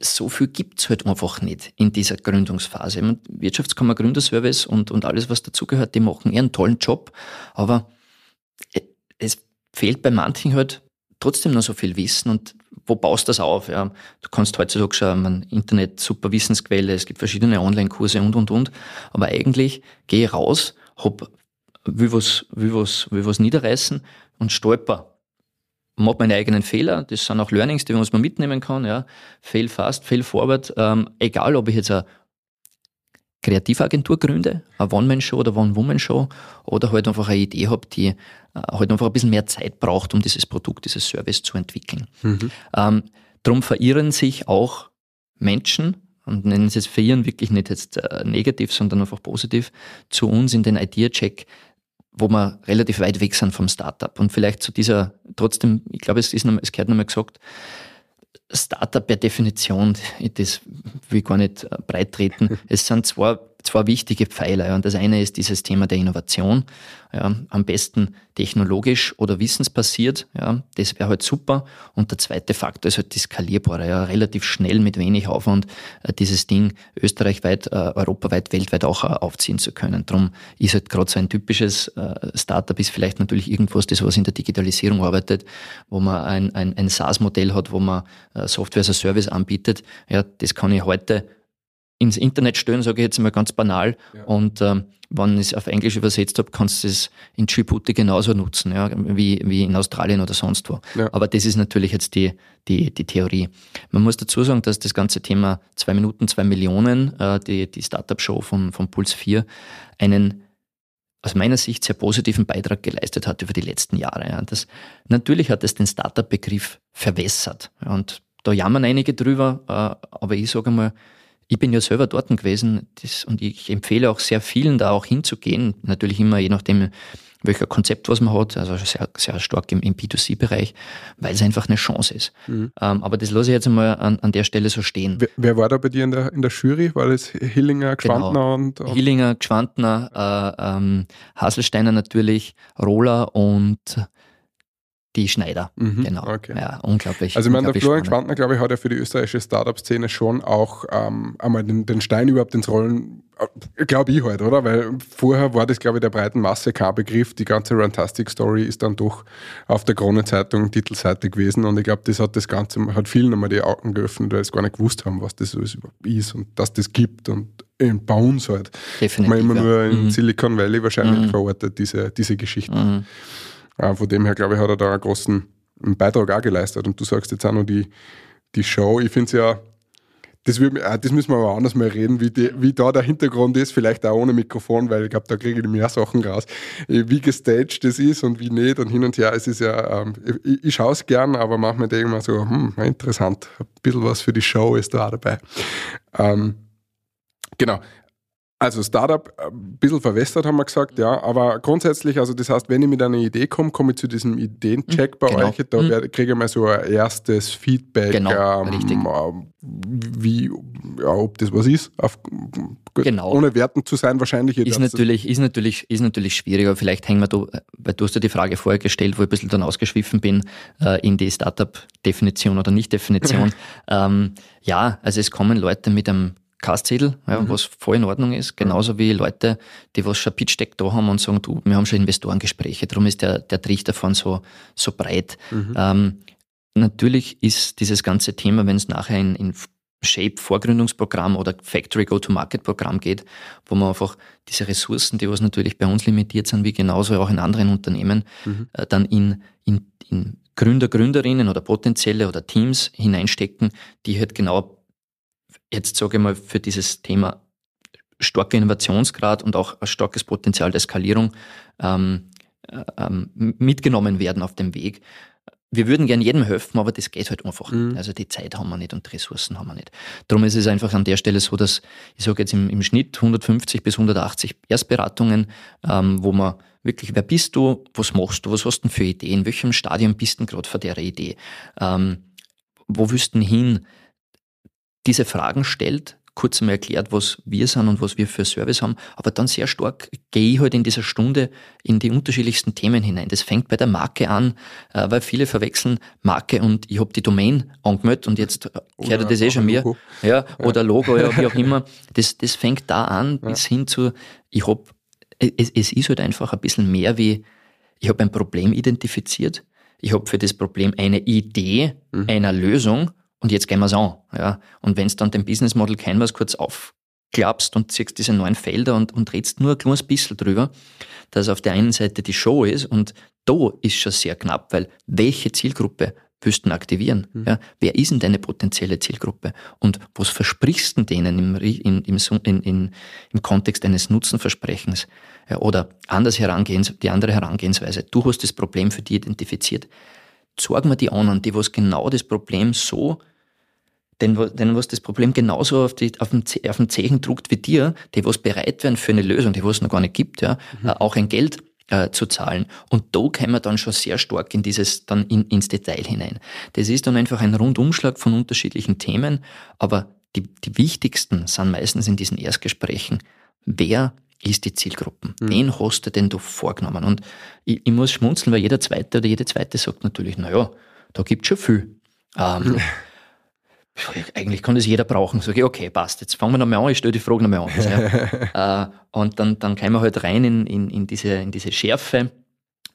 so viel gibt's halt einfach nicht in dieser Gründungsphase. Wirtschaftskammer Gründerservice und, und alles, was dazugehört, die machen eher einen tollen Job, aber äh, es fehlt bei manchen halt trotzdem noch so viel Wissen und wo baust du das auf? Ja? Du kannst heutzutage schon man, Internet, super Wissensquelle, es gibt verschiedene Online-Kurse und, und, und, aber eigentlich gehe ich raus, hab, will was, will was, will was niederreißen und stolper mache meine eigenen Fehler, das sind auch Learnings, die man mitnehmen kann, ja. Fail fast, fail forward, ähm, egal ob ich jetzt eine Kreativagentur gründe, eine One-Man-Show oder One-Woman-Show oder halt einfach eine Idee habe, die äh, halt einfach ein bisschen mehr Zeit braucht, um dieses Produkt, dieses Service zu entwickeln. Mhm. Ähm, drum verirren sich auch Menschen, und nennen es jetzt verirren wirklich nicht jetzt äh, negativ, sondern einfach positiv, zu uns in den Idea-Check, wo wir relativ weit weg sind vom Startup. Und vielleicht zu dieser, trotzdem, ich glaube, es ist noch, es gehört nochmal gesagt, Startup per Definition, das will ich gar nicht äh, breit treten. Es sind zwei zwei wichtige Pfeiler. Ja. Und das eine ist dieses Thema der Innovation. Ja. Am besten technologisch oder wissensbasiert. Ja. Das wäre halt super. Und der zweite Faktor ist halt die skalierbare. Ja. Relativ schnell mit wenig Aufwand äh, dieses Ding österreichweit, äh, europaweit, weltweit auch äh, aufziehen zu können. Darum ist halt gerade so ein typisches äh, Startup ist vielleicht natürlich irgendwas, das was in der Digitalisierung arbeitet, wo man ein, ein, ein SaaS-Modell hat, wo man äh, Software as a Service anbietet. Ja, das kann ich heute ins Internet stellen, sage ich jetzt mal ganz banal. Ja. Und ähm, wenn ich es auf Englisch übersetzt habe, kannst du es in Djibouti genauso nutzen, ja, wie, wie in Australien oder sonst wo. Ja. Aber das ist natürlich jetzt die, die, die Theorie. Man muss dazu sagen, dass das ganze Thema zwei Minuten, zwei Millionen, äh, die, die Startup-Show von, von Puls 4, einen aus meiner Sicht sehr positiven Beitrag geleistet hat über die letzten Jahre. Ja. Das, natürlich hat es den Startup-Begriff verwässert. Und da jammern einige drüber, äh, aber ich sage mal, ich bin ja selber dort gewesen das, und ich empfehle auch sehr vielen, da auch hinzugehen. Natürlich immer je nachdem, welcher Konzept was man hat, also sehr, sehr stark im, im B2C-Bereich, weil es einfach eine Chance ist. Mhm. Ähm, aber das lasse ich jetzt einmal an, an der Stelle so stehen. Wer, wer, war da bei dir in der, in der Jury? War das Hillinger, Gschwandner genau. und, und, Hillinger, Gschwandner, äh, ähm, Haselsteiner natürlich, Roller und die Schneider. Mhm, genau. Okay. Ja, unglaublich. Also ich meine, der Florian Schwantner, glaube ich, hat ja für die österreichische Startup-Szene schon auch ähm, einmal den, den, Stein überhaupt ins Rollen, äh, glaube ich halt, oder? Weil vorher war das, glaube ich, der breiten Masse kein Begriff. Die ganze Runtastic-Story ist dann doch auf der Krone-Zeitung Titelseite gewesen und ich glaube, das hat das Ganze, hat vielen einmal die Augen geöffnet, weil sie gar nicht gewusst haben, was das ist und dass das gibt und bei uns halt. Definitiv. Man immer nur in mhm. Silicon Valley wahrscheinlich mhm. verortet, diese, diese Geschichten. Mhm. Äh, von dem her, glaube ich, hat er da einen großen Beitrag auch geleistet. Und du sagst jetzt auch noch die, die Show. Ich finde es ja, das, wird, äh, das müssen wir aber anders mal reden, wie, die, wie da der Hintergrund ist, vielleicht auch ohne Mikrofon, weil ich glaube, da kriege ich mehr Sachen raus, äh, wie gestaged das ist und wie nicht und hin und her. Es ist ja, ähm, ich, ich schaue es gern, aber manchmal denke ich mir so, hm, interessant, ein bisschen was für die Show ist da auch dabei. Ähm, genau. Also Startup ein äh, bisschen verwässert, haben wir gesagt, ja. Aber grundsätzlich, also das heißt, wenn ich mit einer Idee komme, komme ich zu diesem Ideencheck bei genau. euch. Da mhm. kriege ich mal so ein erstes Feedback, genau, ähm, richtig. wie, ja, ob das was ist. Auf, genau. Ohne werten zu sein wahrscheinlich. Ist natürlich, ist, natürlich, ist natürlich schwieriger. Vielleicht hängen wir da, weil du hast ja die Frage vorher gestellt, wo ich ein bisschen dann ausgeschwiffen bin, äh, in die Startup-Definition oder Nicht-Definition. ähm, ja, also es kommen Leute mit einem Kastzettel, ja, mhm. was voll in Ordnung ist. Genauso wie Leute, die was schon Pitch Deck da haben und sagen, du, wir haben schon Investorengespräche, darum ist der, der Trichter von so, so breit. Mhm. Ähm, natürlich ist dieses ganze Thema, wenn es nachher in, in Shape Vorgründungsprogramm oder Factory Go-to-Market-Programm geht, wo man einfach diese Ressourcen, die was natürlich bei uns limitiert sind, wie genauso auch in anderen Unternehmen, mhm. äh, dann in, in, in Gründer, Gründerinnen oder potenzielle oder Teams hineinstecken, die halt genau jetzt sage ich mal für dieses Thema starker Innovationsgrad und auch ein starkes Potenzial der Skalierung ähm, äh, ähm, mitgenommen werden auf dem Weg. Wir würden gern jedem helfen, aber das geht halt einfach mhm. nicht. Also die Zeit haben wir nicht und die Ressourcen haben wir nicht. Darum ist es einfach an der Stelle so, dass ich sage jetzt im, im Schnitt 150 bis 180 Erstberatungen, ähm, wo man wirklich, wer bist du, was machst du, was hast du für Ideen, in welchem Stadium bist du gerade vor der Idee, ähm, wo willst du hin, diese Fragen stellt, kurz einmal erklärt, was wir sind und was wir für Service haben, aber dann sehr stark gehe ich halt in dieser Stunde in die unterschiedlichsten Themen hinein. Das fängt bei der Marke an, äh, weil viele verwechseln Marke und ich habe die Domain angemeldet und jetzt äh, gehört das eh schon mir. Ja, ja, oder Logo, ja, wie auch immer. Das, das fängt da an bis hin zu, ich habe, es, es ist halt einfach ein bisschen mehr wie, ich habe ein Problem identifiziert, ich habe für das Problem eine Idee mhm. einer Lösung und jetzt gehen wir es an. Ja. Und wenn du dann den Business Model Canvas kurz aufklappst und siehst diese neuen Felder und, und redst nur ein kleines bisschen drüber, dass auf der einen Seite die Show ist und da ist schon sehr knapp, weil welche Zielgruppe wüssten aktivieren? Mhm. Ja, wer ist denn deine potenzielle Zielgruppe? Und was versprichst du denen im, in, im, in, in, im Kontext eines Nutzenversprechens? Ja, oder anders herangehens, die andere Herangehensweise. Du hast das Problem für die identifiziert. Sorgen wir die anderen, die was genau das Problem so den, den was das Problem genauso auf, die, auf, den, auf den Zehen druckt wie dir, die was bereit wären für eine Lösung, die was es noch gar nicht gibt, ja, mhm. auch ein Geld äh, zu zahlen. Und da kommen wir dann schon sehr stark in dieses, dann in, ins Detail hinein. Das ist dann einfach ein Rundumschlag von unterschiedlichen Themen, aber die, die wichtigsten sind meistens in diesen Erstgesprächen. Wer ist die Zielgruppen? Mhm. Wen hast du denn du vorgenommen? Und ich, ich, muss schmunzeln, weil jeder Zweite oder jede Zweite sagt natürlich, naja, da gibt es schon viel. Ähm, eigentlich kann das jeder brauchen. Sag ich, okay, passt, jetzt fangen wir nochmal an, ich stelle die Frage nochmal an. Ja. äh, und dann, dann kommen wir halt rein in, in, in, diese, in diese Schärfe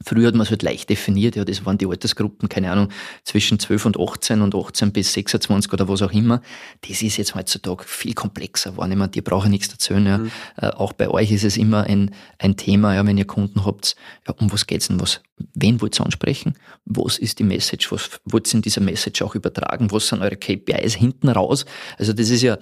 Früher hat man es halt leicht definiert, ja, das waren die Altersgruppen, keine Ahnung, zwischen 12 und 18 und 18 bis 26 oder was auch immer. Das ist jetzt heutzutage viel komplexer geworden. Ich meine, die brauchen nichts erzählen. Ja. Mhm. Äh, auch bei euch ist es immer ein, ein Thema, ja, wenn ihr Kunden habt, ja, um was geht's denn? Was, wen wollt ihr ansprechen? Was ist die Message? Was wollt ihr in dieser Message auch übertragen? Was sind eure KPIs hinten raus? Also das ist ja,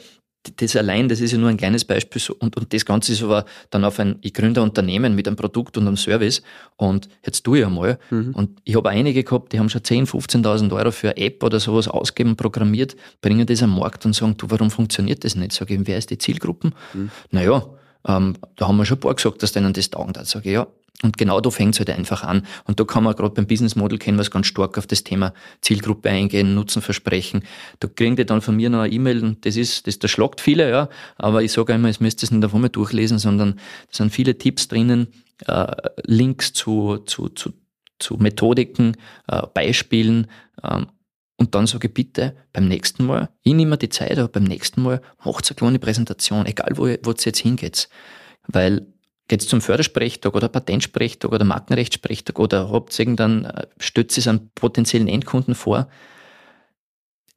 das allein, das ist ja nur ein kleines Beispiel und, und das Ganze ist aber dann auf ein, ich gründe ein Unternehmen mit einem Produkt und einem Service und jetzt tue ich einmal mhm. und ich habe einige gehabt, die haben schon 10.000, 15.000 Euro für eine App oder sowas ausgeben, programmiert, bringen das am Markt und sagen, du, warum funktioniert das nicht? Sag ich, wer ist die Zielgruppen? Mhm. Naja, ähm, da haben wir schon ein paar gesagt, dass denen das taugt hat. Sag ich, ja, und genau da fängt es halt einfach an. Und da kann man gerade beim Business Model kennen es ganz stark auf das Thema Zielgruppe eingehen, Nutzen versprechen. Da kriegen die dann von mir noch eine E-Mail und das ist, das, das schlagt viele, ja. Aber ich sage immer, es müsst ihr es nicht auf einmal durchlesen, sondern da sind viele Tipps drinnen, äh, Links zu, zu, zu, zu Methodiken, äh, Beispielen. Ähm, und dann sage ich bitte beim nächsten Mal, ich nehme mir die Zeit, aber beim nächsten Mal macht eine kleine Präsentation, egal wo, es jetzt hingeht. Weil Geht es zum Fördersprechtag oder Patentsprechtag oder Markenrechtssprechtag oder habt ihr irgendeinen, äh, stützt es einen potenziellen Endkunden vor?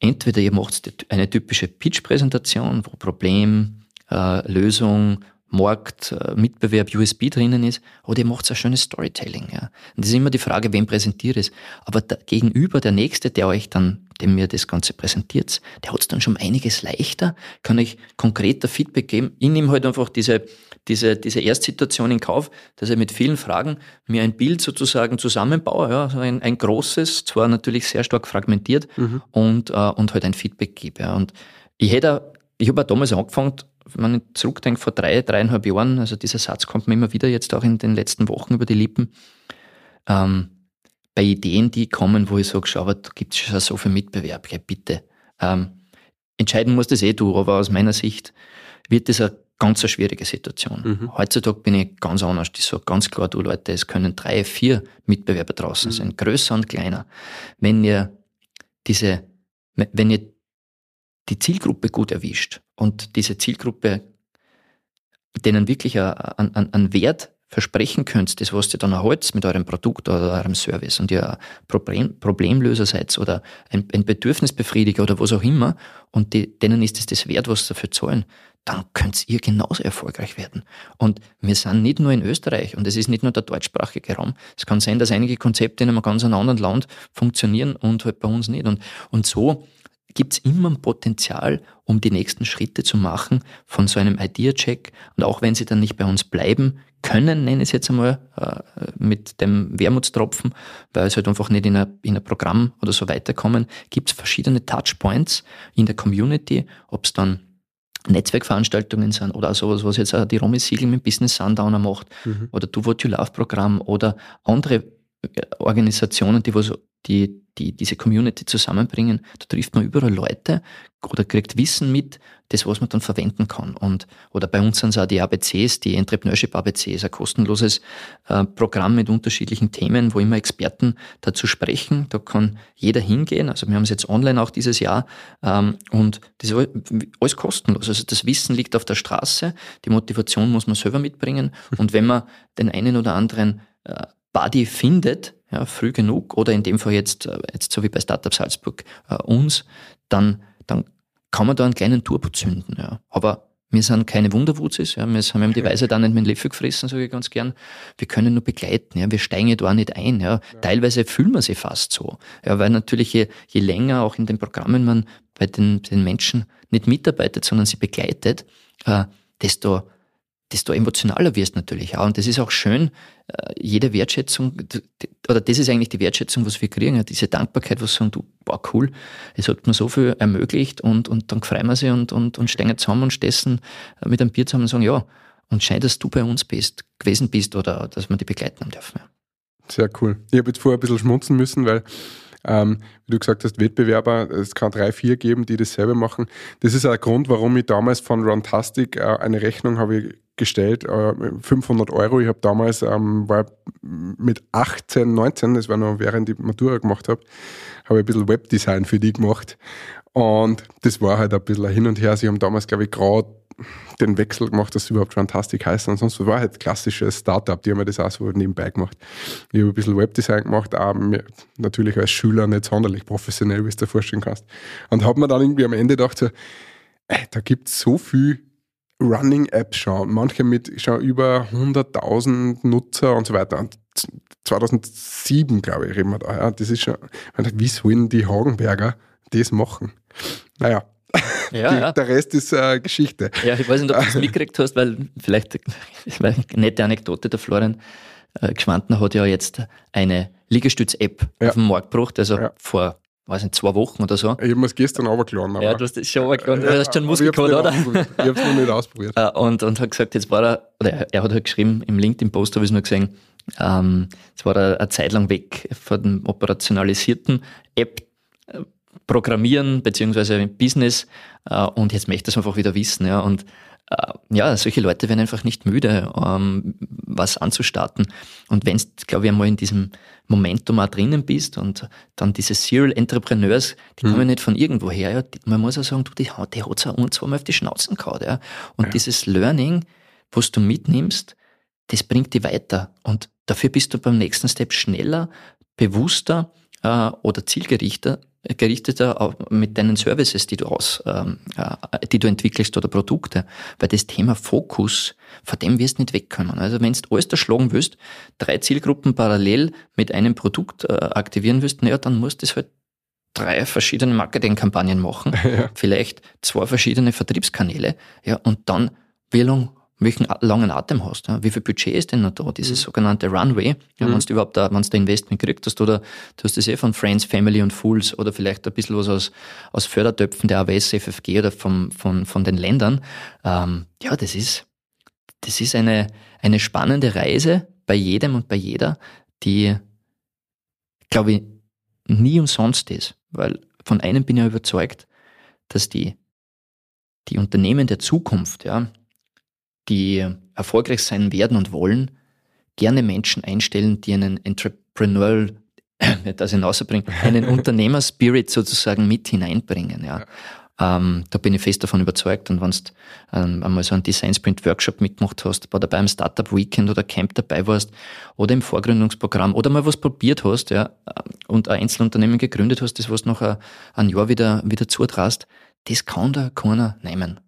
Entweder ihr macht eine typische Pitch-Präsentation, wo Problem, äh, Lösung, Markt, äh, Mitbewerb, USB drinnen ist, oder ihr macht ein schönes Storytelling. Ja. Und das ist immer die Frage, wem präsentiert es. Aber der, gegenüber der Nächste, der euch dann, dem mir das Ganze präsentiert, der hat es dann schon einiges leichter, kann euch konkreter Feedback geben. Ich nehme halt einfach diese, diese, diese Erstsituation in Kauf, dass ich mit vielen Fragen mir ein Bild sozusagen zusammenbaue, ja, also ein, ein großes, zwar natürlich sehr stark fragmentiert mhm. und, äh, und halt ein Feedback gebe. Ja. Und ich hätte, ich habe damals angefangen, wenn man zurückdenkt, vor drei, dreieinhalb Jahren, also dieser Satz kommt mir immer wieder jetzt auch in den letzten Wochen über die Lippen, ähm, bei Ideen, die kommen, wo ich sage, schau, aber da gibt es schon so viel Mitbewerb, ja, bitte. Ähm, entscheiden muss das eh du, aber aus meiner Sicht wird das eine ganz eine schwierige Situation. Mhm. Heutzutage bin ich ganz anders. Ich sage ganz klar, du Leute, es können drei, vier Mitbewerber draußen mhm. sein, größer und kleiner. Wenn ihr diese, wenn ihr die Zielgruppe gut erwischt und diese Zielgruppe denen wirklich einen, Wert versprechen könnt, das was ihr dann erhaltet mit eurem Produkt oder eurem Service und ihr Problem, Problemlöser seid oder ein, ein Bedürfnisbefriediger oder was auch immer und die, denen ist es das wert, was sie dafür zahlen, dann könnt ihr genauso erfolgreich werden. Und wir sind nicht nur in Österreich und es ist nicht nur der deutschsprachige Raum. Es kann sein, dass einige Konzepte in einem ganz anderen Land funktionieren und halt bei uns nicht. Und, und so gibt es immer ein Potenzial, um die nächsten Schritte zu machen von so einem Idea-Check. Und auch wenn sie dann nicht bei uns bleiben können, nenne ich es jetzt einmal, äh, mit dem Wermutstropfen, weil es halt einfach nicht in ein, in ein Programm oder so weiterkommen, gibt es verschiedene Touchpoints in der Community, ob es dann Netzwerkveranstaltungen sind oder auch sowas, was jetzt auch die Romy Siegel mit Business Sundowner macht mhm. oder Do What You Love Programm oder andere Organisationen, die, was, die, die diese Community zusammenbringen, da trifft man überall Leute oder kriegt Wissen mit, das, was man dann verwenden kann. Und, oder bei uns sind es auch die ABCs, die Entrepreneurship ABCs, ein kostenloses äh, Programm mit unterschiedlichen Themen, wo immer Experten dazu sprechen. Da kann jeder hingehen. Also wir haben es jetzt online auch dieses Jahr ähm, und das ist alles kostenlos. Also das Wissen liegt auf der Straße, die Motivation muss man selber mitbringen. Und wenn man den einen oder anderen äh, Buddy findet, ja, früh genug, oder in dem Fall jetzt, äh, jetzt so wie bei Startup Salzburg äh, uns, dann, dann kann man da einen kleinen Turbo zünden. Ja. Aber wir sind keine Wunderwurzis, ja. wir haben die Weise dann nicht mit dem Löffel gefressen, sage ich ganz gern. Wir können nur begleiten, ja. wir steigen da auch nicht ein. Ja. ja. Teilweise fühlen wir sie fast so, ja, weil natürlich je, je länger auch in den Programmen man bei den, den Menschen nicht mitarbeitet, sondern sie begleitet, äh, desto desto emotionaler wirst natürlich auch. Und das ist auch schön, äh, jede Wertschätzung, oder das ist eigentlich die Wertschätzung, was wir kriegen, diese Dankbarkeit, was sagen, du, wow, cool, es hat mir so viel ermöglicht und, und dann freuen wir sie und, und, und stehen zusammen und stessen mit einem Bier zusammen und sagen, ja, und scheint, dass du bei uns bist, gewesen bist oder dass wir die begleiten haben dürfen. Sehr cool. Ich habe jetzt vorher ein bisschen schmunzen müssen, weil ähm, wie du gesagt hast, Wettbewerber, es kann drei, vier geben, die das selber machen. Das ist auch der Grund, warum ich damals von Runtastic äh, eine Rechnung habe gestellt, äh, 500 Euro. Ich habe damals, ähm, war mit 18, 19, das war noch während ich Matura gemacht habe, habe ich ein bisschen Webdesign für die gemacht. Und das war halt ein bisschen hin und her. Sie haben damals, glaube ich, gerade den Wechsel gemacht, dass sie überhaupt Fantastic heißen. Ansonsten war halt klassisches Startup, die haben das auch so nebenbei gemacht. Ich habe ein bisschen Webdesign gemacht, auch natürlich als Schüler nicht sonderlich professionell, wie du dir vorstellen kannst. Und habe mir dann irgendwie am Ende gedacht, so, ey, da gibt es so viel Running-Apps schon, manche mit schon über 100.000 Nutzer und so weiter. Und 2007, glaube ich, reden wir da. Ja, das ist schon, wie sollen die Hagenberger das machen? Naja, ja, die, ja. Der Rest ist äh, Geschichte. Ja, ich weiß nicht, ob du das mitgekriegt hast, weil vielleicht, eine nette Anekdote, der Florian äh, Geschwantner hat ja jetzt eine Liegestütz-App Ja. auf den Markt gebracht, also vor, weiß nicht, zwei Wochen oder so. Ich habe es gestern runtergeladen. Ja, du hast das schon runtergeladen, du hast schon ich gehabt, oder? Ich habe es noch nicht ausprobiert. Äh, und, und hat gesagt, jetzt war er, oder er- hat halt geschrieben, im LinkedIn-Post habe ich es nur gesehen, ähm, jetzt war er eine Zeit lang weg von dem operationalisierten App äh, Programmieren beziehungsweise Business äh, und jetzt möchte er es einfach wieder wissen. Ja, und ja, solche Leute werden einfach nicht müde, ähm, was anzustarten. Und wenn du, glaube ich, einmal in diesem Momentum auch drinnen bist und dann diese Serial Entrepreneurs, die kommen nicht von irgendwo her. Ja. Die- Man muss auch sagen, du, die, hat- die hat es auch ein, zweimal auf die Schnauzen gehauen. Ja. Und dieses Learning, was du mitnimmst, das bringt dich weiter. Und dafür bist du beim nächsten Step schneller, bewusster äh, oder zielgerichteter gerichteter mit deinen Services, die du aus, ähm, äh, die du entwickelst oder Produkte. Weil das Thema Fokus, vor dem wirst du nicht wegkommen. Also wenn du alles erschlagen willst, drei Zielgruppen parallel mit einem Produkt äh, aktivieren willst, naja, dann musst du das halt drei verschiedene Marketingkampagnen machen, vielleicht zwei verschiedene Vertriebskanäle, ja, und dann wie lang, welchen langen Atem hast, ja, wie viel Budget ist denn noch da, dieses sogenannte Runway, ja, wenn du überhaupt da, wenn du da Investment gekriegt hast, oder du hast das eh von Friends, Family und Fools, oder vielleicht ein bisschen was aus, aus Fördertöpfen der AWS, FFG oder vom, von, von den Ländern, ähm, ja, das ist, das ist eine, eine spannende Reise bei jedem und bei jeder, die, glaube ich, nie umsonst ist. Weil von einem bin ich ja überzeugt, dass die, die Unternehmen der Zukunft, ja, die erfolgreich sein werden und wollen, gerne Menschen einstellen, die einen Entrepreneurial, das hinausbringen, einen Unternehmerspirit sozusagen mit hineinbringen. Ja. Ähm, da bin ich fest davon überzeugt. Und wenn du ähm, einmal so einen Design Sprint Workshop mitgemacht hast, oder beim Startup Weekend oder Camp dabei warst, oder im Vorgründungsprogramm, oder mal was probiert hast, ja, und ein Einzelunternehmen gegründet hast, das was nach ein, ein Jahr wieder, wieder zutrast, das kann da keiner nehmen.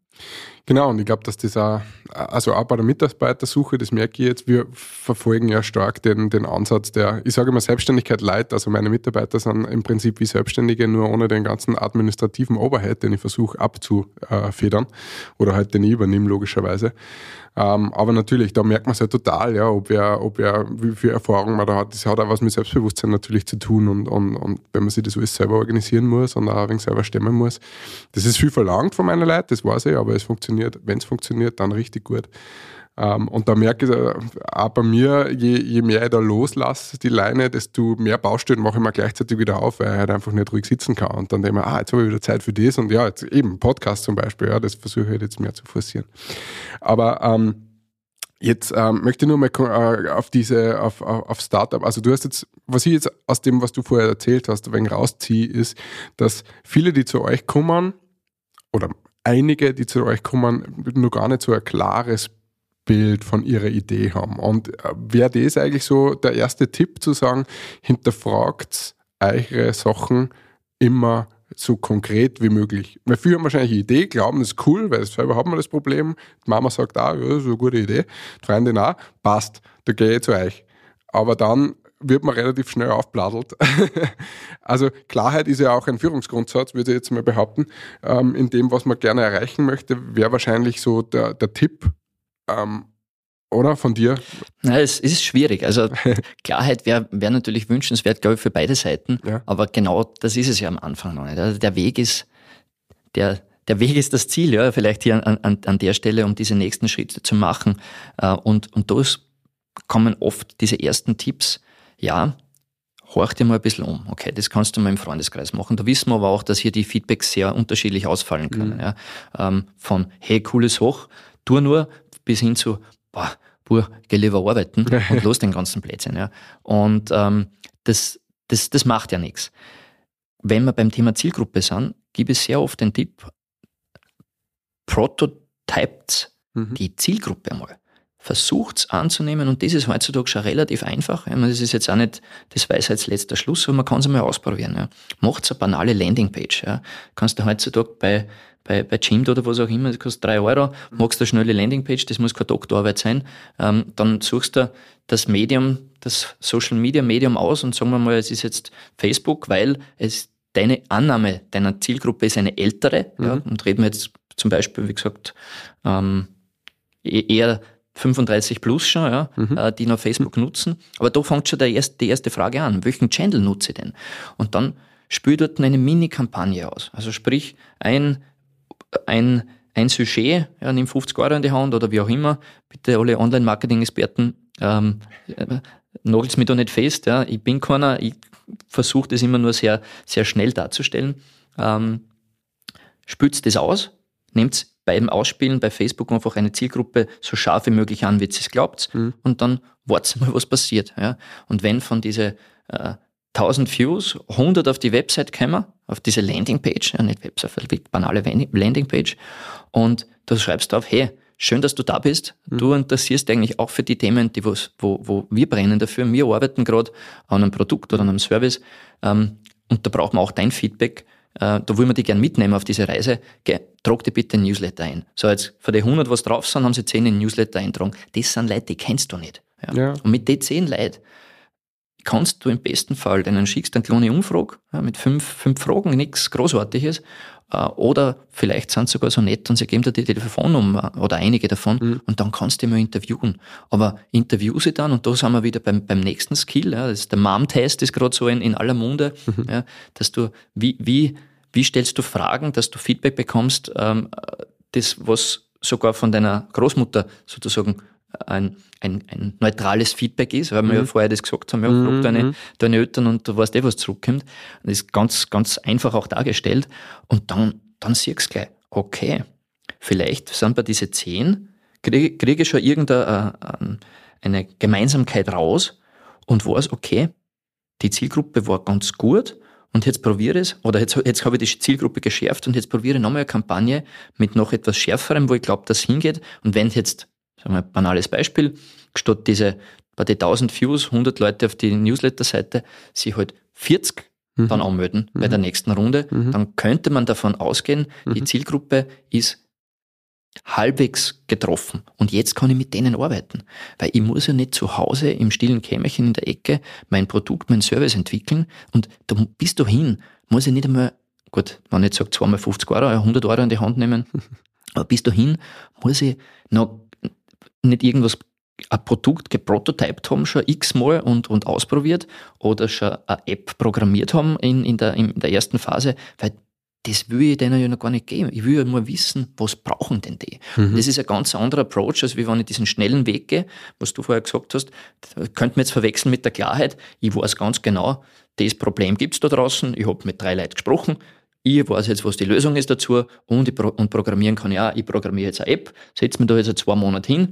Genau, und ich glaube, dass das auch, also auch bei der Mitarbeitersuche, das merke ich jetzt, wir verfolgen ja stark den, den Ansatz der, ich sage immer Selbstständigkeit light, also meine Mitarbeiter sind im Prinzip wie Selbstständige, nur ohne den ganzen administrativen Overhead, den ich versuche abzufedern oder halt den ich übernehme, logischerweise. Ähm, aber natürlich, da merkt man es ja total, ja, ob er, ob er, wie viel Erfahrung man da hat. Das hat auch was mit Selbstbewusstsein natürlich zu tun und, und, und wenn man sich das alles selber organisieren muss und auch ein wenig selber stemmen muss. Das ist viel verlangt von meiner Leute, das weiß ich, aber es funktioniert, wenn es funktioniert, dann richtig gut. Ähm, und da merke ich äh, auch bei mir, je, je mehr ich da loslasse, die Leine, desto mehr Baustellen mache ich mir gleichzeitig wieder auf, weil ich halt einfach nicht ruhig sitzen kann. Und dann denke ich mir, ah, jetzt habe ich wieder Zeit für das und ja, jetzt eben Podcast zum Beispiel, ja, das versuche ich halt jetzt mehr zu forcieren. Aber ähm, Jetzt ähm, möchte ich nur mal äh, auf diese, auf, auf, auf Startup, also du hast jetzt, was ich jetzt aus dem, was du vorher erzählt hast, ein wenig rausziehe, ist, dass viele, die zu euch kommen, oder einige, die zu euch kommen, nur gar nicht so ein klares Bild von ihrer Idee haben. Und äh, wäre das eigentlich so der erste Tipp zu sagen, hinterfragt eure Sachen immer so konkret wie möglich. Weil viele haben wahrscheinlich eine Idee, glauben, das ist cool, weil selber haben wir das Problem. Die Mama sagt auch, ja, das ist eine gute Idee. Die Freundin auch, passt, da gehe ich zu euch. Aber dann wird man relativ schnell aufbladelt. also Klarheit ist ja auch ein Führungsgrundsatz, würde ich jetzt mal behaupten. Ähm, in dem, was man gerne erreichen möchte, wäre wahrscheinlich so der, der Tipp, Ähm, oder von dir? Na, es ist schwierig. Also Klarheit wäre wär natürlich wünschenswert, glaube ich, für beide Seiten. Ja. Aber genau das ist es ja am Anfang noch nicht. Also der Weg ist, der, der Weg ist das Ziel, ja, vielleicht hier an, an, an der Stelle, um diese nächsten Schritte zu machen. Äh, Und, und da ist- kommen oft diese ersten Tipps. Ja, horch dir mal ein bisschen um. Okay, das kannst du mal im Freundeskreis machen. Da wissen wir aber auch, dass hier die Feedbacks sehr unterschiedlich ausfallen können. Ja. Ähm, von, hey, cooles Hoch, tu nur, bis hin zu, boah, Buh, geh lieber arbeiten und los den ganzen Blödsinn. Ja. Und ähm, das, das, das macht ja nichts. Wenn wir beim Thema Zielgruppe sind, gebe ich sehr oft den Tipp, prototypt Mhm. die Zielgruppe einmal. Versucht's anzunehmen und das ist heutzutage schon relativ einfach. Ich meine, das ist jetzt auch nicht das Weisheitsletzter Schluss, aber man kann es einmal ausprobieren. Ja. Macht's eine banale Landingpage. Ja. Kannst du heutzutage bei, bei, bei Jimdo oder was auch immer, das kostet drei Euro, machst eine schnelle Landingpage, das muss keine Doktorarbeit sein, ähm, dann suchst du das Medium, das Social Media Medium aus und sagen wir mal, es ist jetzt Facebook, weil es deine Annahme deiner Zielgruppe ist eine ältere, ja, und reden wir jetzt zum Beispiel, wie gesagt, ähm, e- eher 35 plus schon, ja, äh, die noch Facebook nutzen. Aber da fängt schon erste, die erste Frage an. Welchen Channel nutze ich denn? Und dann spül dort eine Mini-Kampagne aus. Also sprich, ein, ein, ein Sujet, ja, nimm 50 Euro in die Hand oder wie auch immer. Bitte alle Online-Marketing-Experten, ähm, äh, nagelt's mich da nicht fest. Ja. Ich bin keiner, ich versuche das immer nur sehr, sehr schnell darzustellen. Ähm, spült das aus, nehmt beim Ausspielen bei Facebook einfach eine Zielgruppe so scharf wie möglich an, wie ihr es glaubt, und dann wartet mal, was passiert. Ja. Und wenn von diese äh, 1000 Views 100 auf die Website kommen, auf diese Landingpage, ja, nicht Website, wirklich banale Landingpage, und du schreibst drauf, hey, schön, dass du da bist. Du interessierst eigentlich auch für die Themen, die was, wo, wo wir brennen dafür. Wir arbeiten gerade an einem Produkt oder an einem Service ähm, und da brauchen wir auch dein Feedback. Äh, da wollen wir dich gerne mitnehmen auf diese Reise. Trag dir bitte ein Newsletter ein. So, jetzt von den 100, was drauf sind, haben sie 10 in Newsletter eintragen. Das sind Leute, die kennst du nicht. Ja. Ja. Und mit den 10 Leuten kannst du im besten Fall denen schickst eine kleine Umfrage ja, mit fünf, fünf Fragen, nichts Großartiges. Äh, Oder vielleicht sind sie sogar so nett und sie geben dir die Telefonnummer oder einige davon und dann kannst du mal interviewen. Aber interview sie dann und da sind wir wieder beim, beim nächsten Skill. Ja, das ist der Mom-Test ist gerade so in, in aller Munde, ja, dass du, wie, wie, wie stellst du Fragen, dass du Feedback bekommst, ähm, das, was sogar von deiner Großmutter sozusagen ein, ein, ein neutrales Feedback ist, weil wir ja vorher das gesagt haben, ja, frag deine, deine Eltern und du weißt eh, was zurückkommt. Das ist ganz, ganz einfach auch dargestellt. Und dann, dann siehst du gleich, okay, vielleicht sind bei diese zehn, kriege krieg ich schon irgendeine äh, eine Gemeinsamkeit raus und weiß, okay, die Zielgruppe war ganz gut und jetzt probiere ich es, oder jetzt, jetzt habe ich die Zielgruppe geschärft und jetzt probiere ich nochmal eine Kampagne mit noch etwas Schärferem, wo ich glaube, dass hingeht. Und wenn jetzt, sagen wir ein banales Beispiel, statt diese, bei den 1000 Views, 100 Leute auf die Newsletter-Seite, sich halt 40 dann anmelden bei der nächsten Runde, dann könnte man davon ausgehen, die Zielgruppe ist halbwegs getroffen. Und jetzt kann ich mit denen arbeiten. Weil ich muss ja nicht zu Hause im stillen Kämmerchen in der Ecke mein Produkt, mein Service entwickeln. Und da bis dahin muss ich nicht einmal, gut, wenn ich jetzt sage, zweimal 50 Euro, 100 Euro in die Hand nehmen, aber bis dahin muss ich noch nicht irgendwas ein Produkt geprototypt haben, schon x-mal und, und ausprobiert oder schon eine App programmiert haben in, in, der, in der ersten Phase, weil das will ich denen ja noch gar nicht geben. Ich will ja nur wissen, was brauchen denn die? Das ist ein ganz anderer Approach, als wie wenn ich diesen schnellen Weg gehe, was du vorher gesagt hast, könnte man jetzt verwechseln mit der Klarheit. Ich weiß ganz genau, das Problem gibt's da draußen, ich habe mit drei Leuten gesprochen, ich weiß jetzt, was die Lösung ist dazu und, pro und programmieren kann ich auch. Ich programmiere jetzt eine App, setze mir da jetzt zwei Monate hin,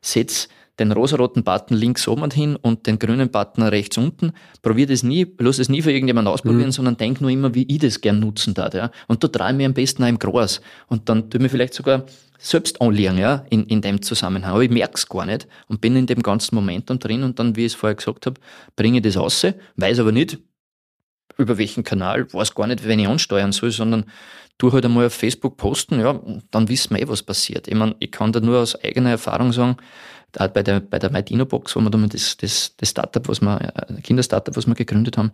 setze den rosaroten Button links oben hin und den grünen Button rechts unten. Probier das nie, lass es nie für irgendjemand ausprobieren, sondern denk nur immer, wie ich das gern nutzen darf. Ja? Und da drehe ich mir am besten auch im Gras. Und dann tue ich mir vielleicht sogar selbst anlegen, ja, in, in dem Zusammenhang. Aber ich merke es gar nicht und bin in dem ganzen Momentum drin und dann, wie ich es vorher gesagt habe, bringe ich das raus, weiß aber nicht, über welchen Kanal, weiß gar nicht, wenn ich ansteuern soll, sondern tu halt einmal auf Facebook posten, ja, dann wissen wir eh, was passiert. Ich meine, ich kann da nur aus eigener Erfahrung sagen, da bei der, bei der MyDino-Box, wo wir da mal das, das, das Startup, was wir, äh, Kinderstartup, was wir gegründet haben,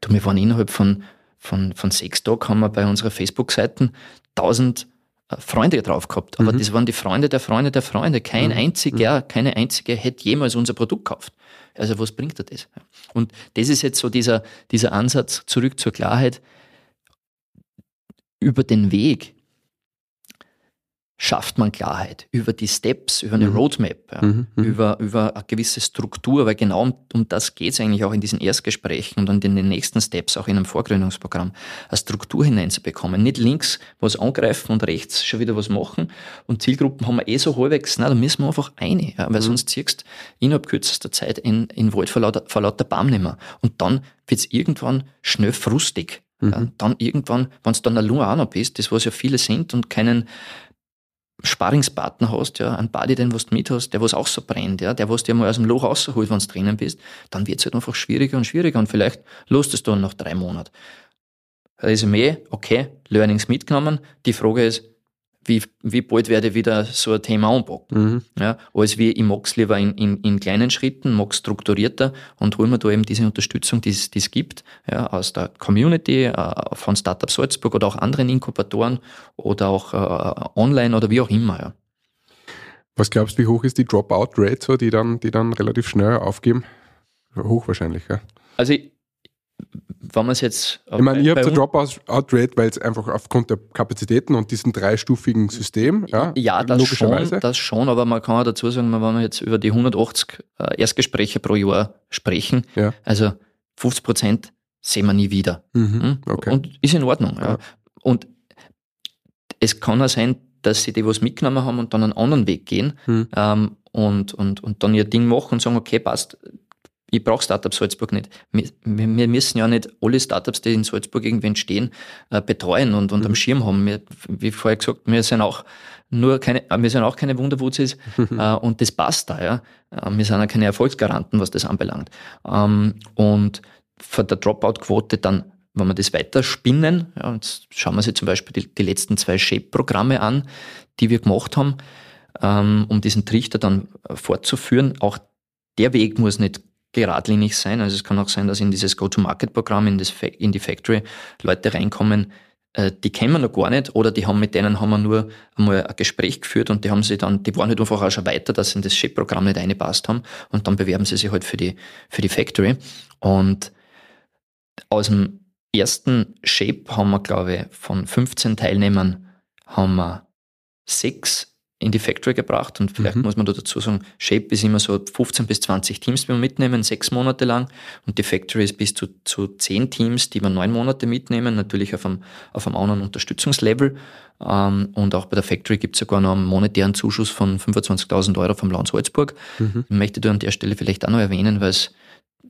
du, wir waren innerhalb von, von, von sechs Tagen haben wir bei unserer Facebook-Seiten 1000 äh, Freunde drauf gehabt, aber das waren die Freunde der Freunde der Freunde. Kein einziger, keine einzige hätte jemals unser Produkt gekauft. Also was bringt dir das? Und das ist jetzt so dieser, dieser Ansatz zurück zur Klarheit. Über den Weg schafft man Klarheit über die Steps, über eine Roadmap, ja, über, über eine gewisse Struktur, weil genau um, um das geht es eigentlich auch in diesen Erstgesprächen und dann in den nächsten Steps, auch in einem Vorgründungsprogramm, eine Struktur hineinzubekommen. Nicht links was angreifen und rechts schon wieder was machen. Und Zielgruppen haben wir eh so halbwegs, na, da müssen wir einfach eine, ja, weil sonst ziehst du innerhalb kürzester Zeit in, in Wald vor lauter, vor lauter Baum nicht mehr. Und dann wird es irgendwann schnell frustig. Ja, dann irgendwann, wenn du dann allein auch noch bist, das was ja viele sind und keinen Sparingspartner hast, ja, einen Buddy, den du mit hast, der was auch so brennt, ja, der was dir mal aus dem Loch rausholt, wenn du drinnen bist, dann wird es halt einfach schwieriger und schwieriger und vielleicht lust es dann nach drei Monaten. Resümee, okay, Learnings mitgenommen. Die Frage ist, wie, wie bald werde ich wieder so ein Thema anpacken. Ja, als wie ich mag's lieber in, in, in kleinen Schritten, mag's strukturierter und hol mir da eben diese Unterstützung, die es es gibt, ja, aus der Community, äh, von Startup Salzburg oder auch anderen Inkubatoren oder auch äh, online oder wie auch immer. Ja. Was glaubst du, wie hoch ist die Dropout-Rate, so, die, dann, die dann relativ schnell aufgeben? Hoch wahrscheinlich, ja. Also ich, wenn man es jetzt Ich meine, ihr habt eine Dropout-Rate, weil es einfach aufgrund der Kapazitäten und diesem dreistufigen System, ja, Ja, das logischerweise. schon, das schon, aber man kann auch dazu sagen, wenn wir jetzt über die 180 äh, Erstgespräche pro Jahr sprechen, Ja. also 50 Prozent sehen wir nie wieder. Mhm, Hm? okay. Und ist in Ordnung. Ja. Und es kann auch sein, dass sie die was mitgenommen haben und dann einen anderen Weg gehen Hm. ähm, und, und, und dann ihr Ding machen und sagen, okay, passt, ich brauche Startup Salzburg nicht. Wir, wir müssen ja nicht alle Startups, die in Salzburg irgendwie entstehen, äh, betreuen und, und am Schirm haben. Wir, wie vorher gesagt, wir sind auch nur keine, äh, wir sind auch keine Wunderwurzis äh, und das passt da, ja. Wir sind auch keine Erfolgsgaranten, was das anbelangt. Ähm, und von der Dropout-Quote dann, wenn wir das weiter spinnen, ja, jetzt schauen wir sich zum Beispiel die, die letzten zwei Shape-Programme an, die wir gemacht haben, ähm, um diesen Trichter dann fortzuführen. Auch der Weg muss nicht geradlinig sein. Also es kann auch sein, dass in dieses Go-to-Market-Programm, in, in die Factory, Leute reinkommen, äh, die kennen wir noch gar nicht oder die haben mit denen haben wir nur einmal ein Gespräch geführt und die haben sie dann, die waren halt einfach auch schon weiter, dass sie in das Shape-Programm nicht eingepasst haben und dann bewerben sie sich halt für die, für die Factory. Und aus dem ersten Shape haben wir, glaube ich, von 15 Teilnehmern haben wir sechs in die Factory gebracht. Und vielleicht muss man da dazu sagen, Shape ist immer so 15 bis 20 Teams, die wir mitnehmen, sechs Monate lang. Und die Factory ist bis zu, zu 10 Teams, die wir neun Monate mitnehmen, natürlich auf einem, auf einem anderen Unterstützungslevel. Ähm, und auch bei der Factory gibt es sogar noch einen monetären Zuschuss von 25.000 Euro vom Land Salzburg. Ich möchte da an der Stelle vielleicht auch noch erwähnen, weil es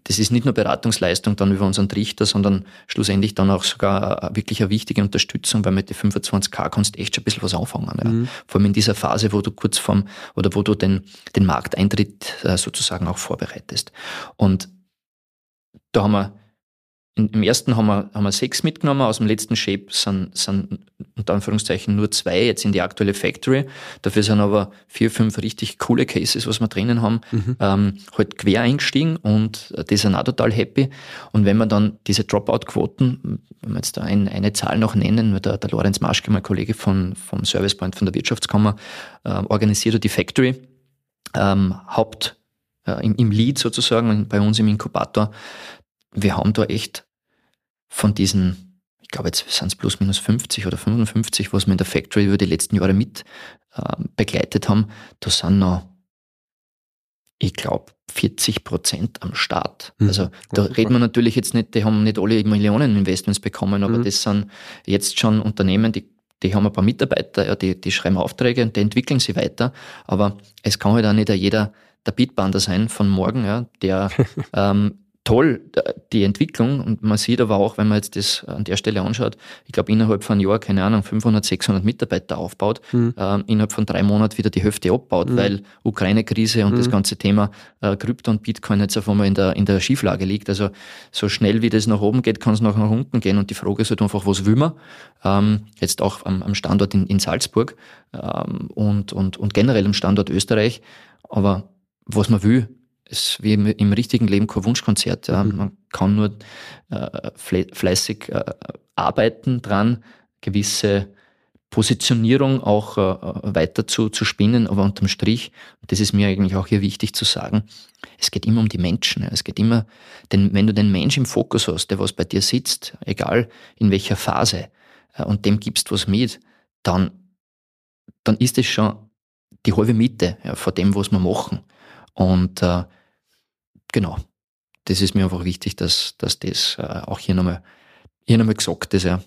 das ist nicht nur Beratungsleistung dann über unseren Trichter, sondern schlussendlich dann auch sogar äh, wirklich eine wichtige Unterstützung, weil mit den 25k kannst du echt schon ein bisschen was anfangen. Ja. Vor allem in dieser Phase, wo du kurz vorm oder wo du den, den Markteintritt äh, sozusagen auch vorbereitest. Und da haben wir in, Im ersten haben wir, haben wir sechs mitgenommen, aus dem letzten Shape sind, sind unter Anführungszeichen nur zwei jetzt in die aktuelle Factory. Dafür sind aber vier, fünf richtig coole Cases, was wir drinnen haben, ähm, halt quer eingestiegen und äh, die sind auch total happy. Und wenn man dann diese Dropout-Quoten, wenn wir jetzt da ein, eine Zahl noch nennen, weil der, der Lorenz Maschke, mein Kollege von, vom Service Point von der Wirtschaftskammer, äh, organisiert die Factory, ähm, Haupt, äh, im, im Lead sozusagen, bei uns im Inkubator, wir haben da echt von diesen, ich glaube jetzt sind es plus minus 50 oder 55, was wir in der Factory über die letzten Jahre mit äh, begleitet haben, da sind noch, ich glaube, 40 Prozent am Start. Mhm. Also da Ja, reden wir natürlich jetzt nicht, die haben nicht alle Millionen Investments bekommen, aber Mhm. das sind jetzt schon Unternehmen, die die haben ein paar Mitarbeiter, ja, die, die schreiben Aufträge und die entwickeln sie weiter. Aber es kann halt auch nicht jeder der Beatbander sein von morgen, ja, der ähm, toll äh, die Entwicklung und man sieht aber auch, wenn man jetzt das an der Stelle anschaut, ich glaube innerhalb von einem Jahr, keine Ahnung, 500, 600 Mitarbeiter aufbaut, Mhm. ähm, innerhalb von drei Monaten wieder die Hälfte abbaut, weil Ukraine-Krise und das Mhm. ganze Thema äh, Krypto und Bitcoin jetzt auf einmal in der, in der Schieflage liegt. Also so schnell wie das nach oben geht, kann es noch nach unten gehen und die Frage ist halt einfach, was will man? Ähm, jetzt auch am, am Standort in, in Salzburg ähm, und, und, und generell am Standort Österreich, aber was man will, ist wie im, im richtigen Leben kein Wunschkonzert. Ja. Man kann nur äh, fle fleißig äh, arbeiten dran, gewisse Positionierung auch äh, weiter zu, zu spinnen, aber unterm Strich, das ist mir eigentlich auch hier wichtig zu sagen, es geht immer um die Menschen. Ja. Es geht immer, denn wenn du den Mensch im Fokus hast, der was bei dir sitzt, egal in welcher Phase, äh, und dem gibst was mit, dann, dann ist es schon die halbe Miete ja, von dem, was wir machen. Und äh, genau, das ist mir einfach wichtig, dass, dass das äh, auch hier nochmal, hier nochmal gesagt ist. Ja.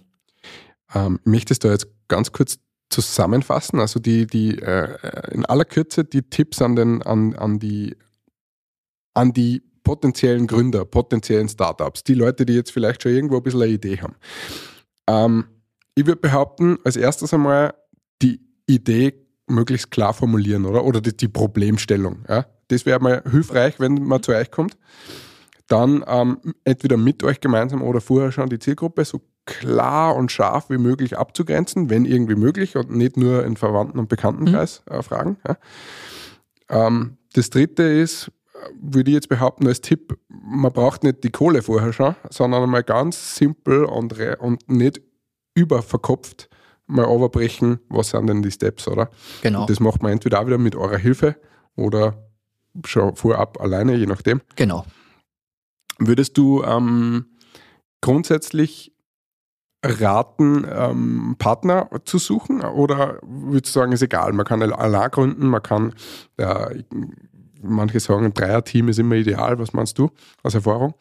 Ähm, möchtest du jetzt ganz kurz zusammenfassen? Also die, die äh, in aller Kürze die Tipps an, den, an, an, die, an die potenziellen Gründer, potenziellen Startups, die Leute, die jetzt vielleicht schon irgendwo ein bisschen eine Idee haben. Ähm, ich würde behaupten, als erstes einmal die Idee möglichst klar formulieren, oder? Oder die, die Problemstellung. Ja? Das wäre mal hilfreich, wenn man zu euch kommt. Dann ähm, entweder mit euch gemeinsam oder vorher schon die Zielgruppe so klar und scharf wie möglich abzugrenzen, wenn irgendwie möglich und nicht nur in Verwandten- und Bekanntenkreis mhm. äh, fragen. Ja. Ähm, das dritte ist, würde ich jetzt behaupten als Tipp, man braucht nicht die Kohle vorher schon, sondern einmal ganz simpel und, und nicht überverkopft mal overbrechen, was sind denn die Steps, oder? Genau. Und das macht man entweder auch wieder mit eurer Hilfe oder schon vorab alleine, je nachdem. Genau. Würdest du ähm, grundsätzlich raten, ähm, Partner zu suchen oder würdest du sagen, ist egal, man kann allein gründen, man kann, ja, manche sagen, ein Dreierteam ist immer ideal, was meinst du aus Erfahrung?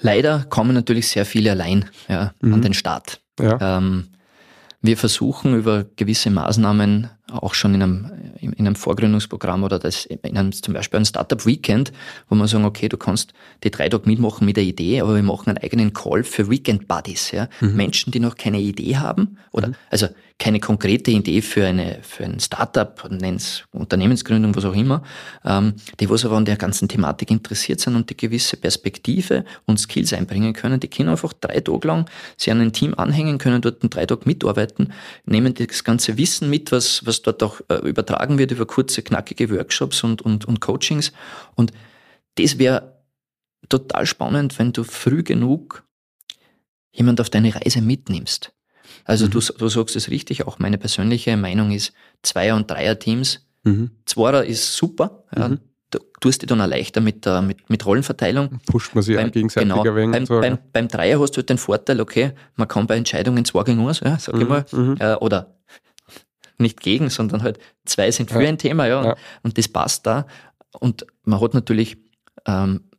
Leider kommen natürlich sehr viele allein ja, mhm. an den Start. Ja. Ähm, wir versuchen über gewisse Maßnahmen auch schon in einem, in einem Vorgründungsprogramm oder das, in einem, zum Beispiel ein Startup Weekend, wo man sagen, okay, du kannst die drei Tage mitmachen mit der Idee, aber wir machen einen eigenen Call für Weekend Buddies, ja. Mhm. Menschen, die noch keine Idee haben oder, mhm. also keine konkrete Idee für eine, für ein Startup, nenn's Unternehmensgründung, was auch immer, ähm, die was aber an der ganzen Thematik interessiert sind und die gewisse Perspektive und Skills einbringen können, die können einfach drei Tage lang sie an ein Team anhängen, können dort drei Tage mitarbeiten, nehmen das ganze Wissen mit, was, was dort auch äh, übertragen wird über kurze, knackige Workshops und, und, und Coachings. Und das wäre total spannend, wenn du früh genug jemand auf deine Reise mitnimmst. Also mhm. du, du sagst es richtig, auch meine persönliche Meinung ist Zweier- und Dreier-Teams. Mhm. Zweierer ist super, ja, mhm. du tust dich dann auch leichter mit, der, mit, mit Rollenverteilung. Pusht man sich beim, gegenseitig genau, ein beim, so, beim, beim, Dreier hast du halt den Vorteil, okay, man kann bei Entscheidungen zwei gegen eins, ja, sag ich mhm, mal, mhm. äh, oder nicht gegen, sondern halt zwei sind für ja. ein Thema, ja, ja. Und, das passt da. Und man hat natürlich ähm,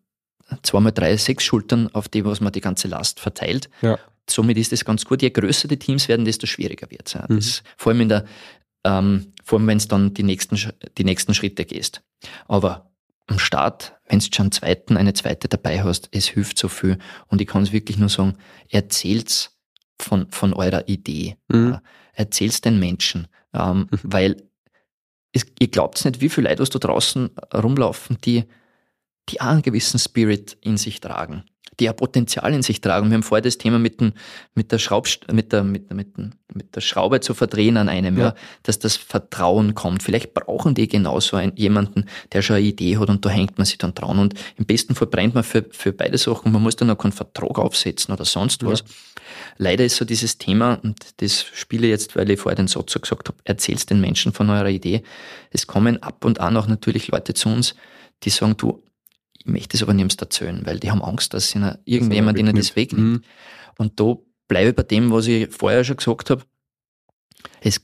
zweimal drei, sechs Schultern, auf die was man die ganze Last verteilt. Ja. Somit ist es ganz gut. Je größer die Teams werden, desto schwieriger wird es. Ja. Mhm. Vor allem in der, ähm, vor allem wenn es dann die nächsten, die nächsten Schritte gehst. Aber am Start, wenn du schon einen zweiten, eine zweite dabei hast, es hilft so viel. Und ich kann es wirklich nur sagen, erzählt's von, von eurer Idee. Mhm. Ja. Erzähl's den Menschen. Ähm. Weil es, ihr glaubt nicht, wie viele Leute, was da draußen rumlaufen, die, die auch einen gewissen Spirit in sich tragen die ja Potenzial in sich tragen. Wir haben vorher das Thema mit, dem, mit, der, Schraub, mit, der, mit, mit, mit der Schraube zu verdrehen an einem, ja. ja. dass das Vertrauen kommt. Vielleicht brauchen die genauso einen, jemanden, der schon eine Idee hat und da hängt man sich dann dran. Und im besten Fall brennt man für, für beide Sachen. Man muss dann auch keinen Vertrag aufsetzen oder sonst was. Ja. Leider ist so dieses Thema, und das spiele ich jetzt, weil ich vorher den Satz so gesagt habe, erzähl's den Menschen von eurer Idee. Es kommen ab und an auch natürlich Leute zu uns, die sagen, du, möchte es aber niemals erzählen, weil die haben Angst, dass ihnen irgendjemand ihnen das wegnimmt. Mhm. Und da bleibe ich bei dem, was ich vorher schon gesagt habe. Es,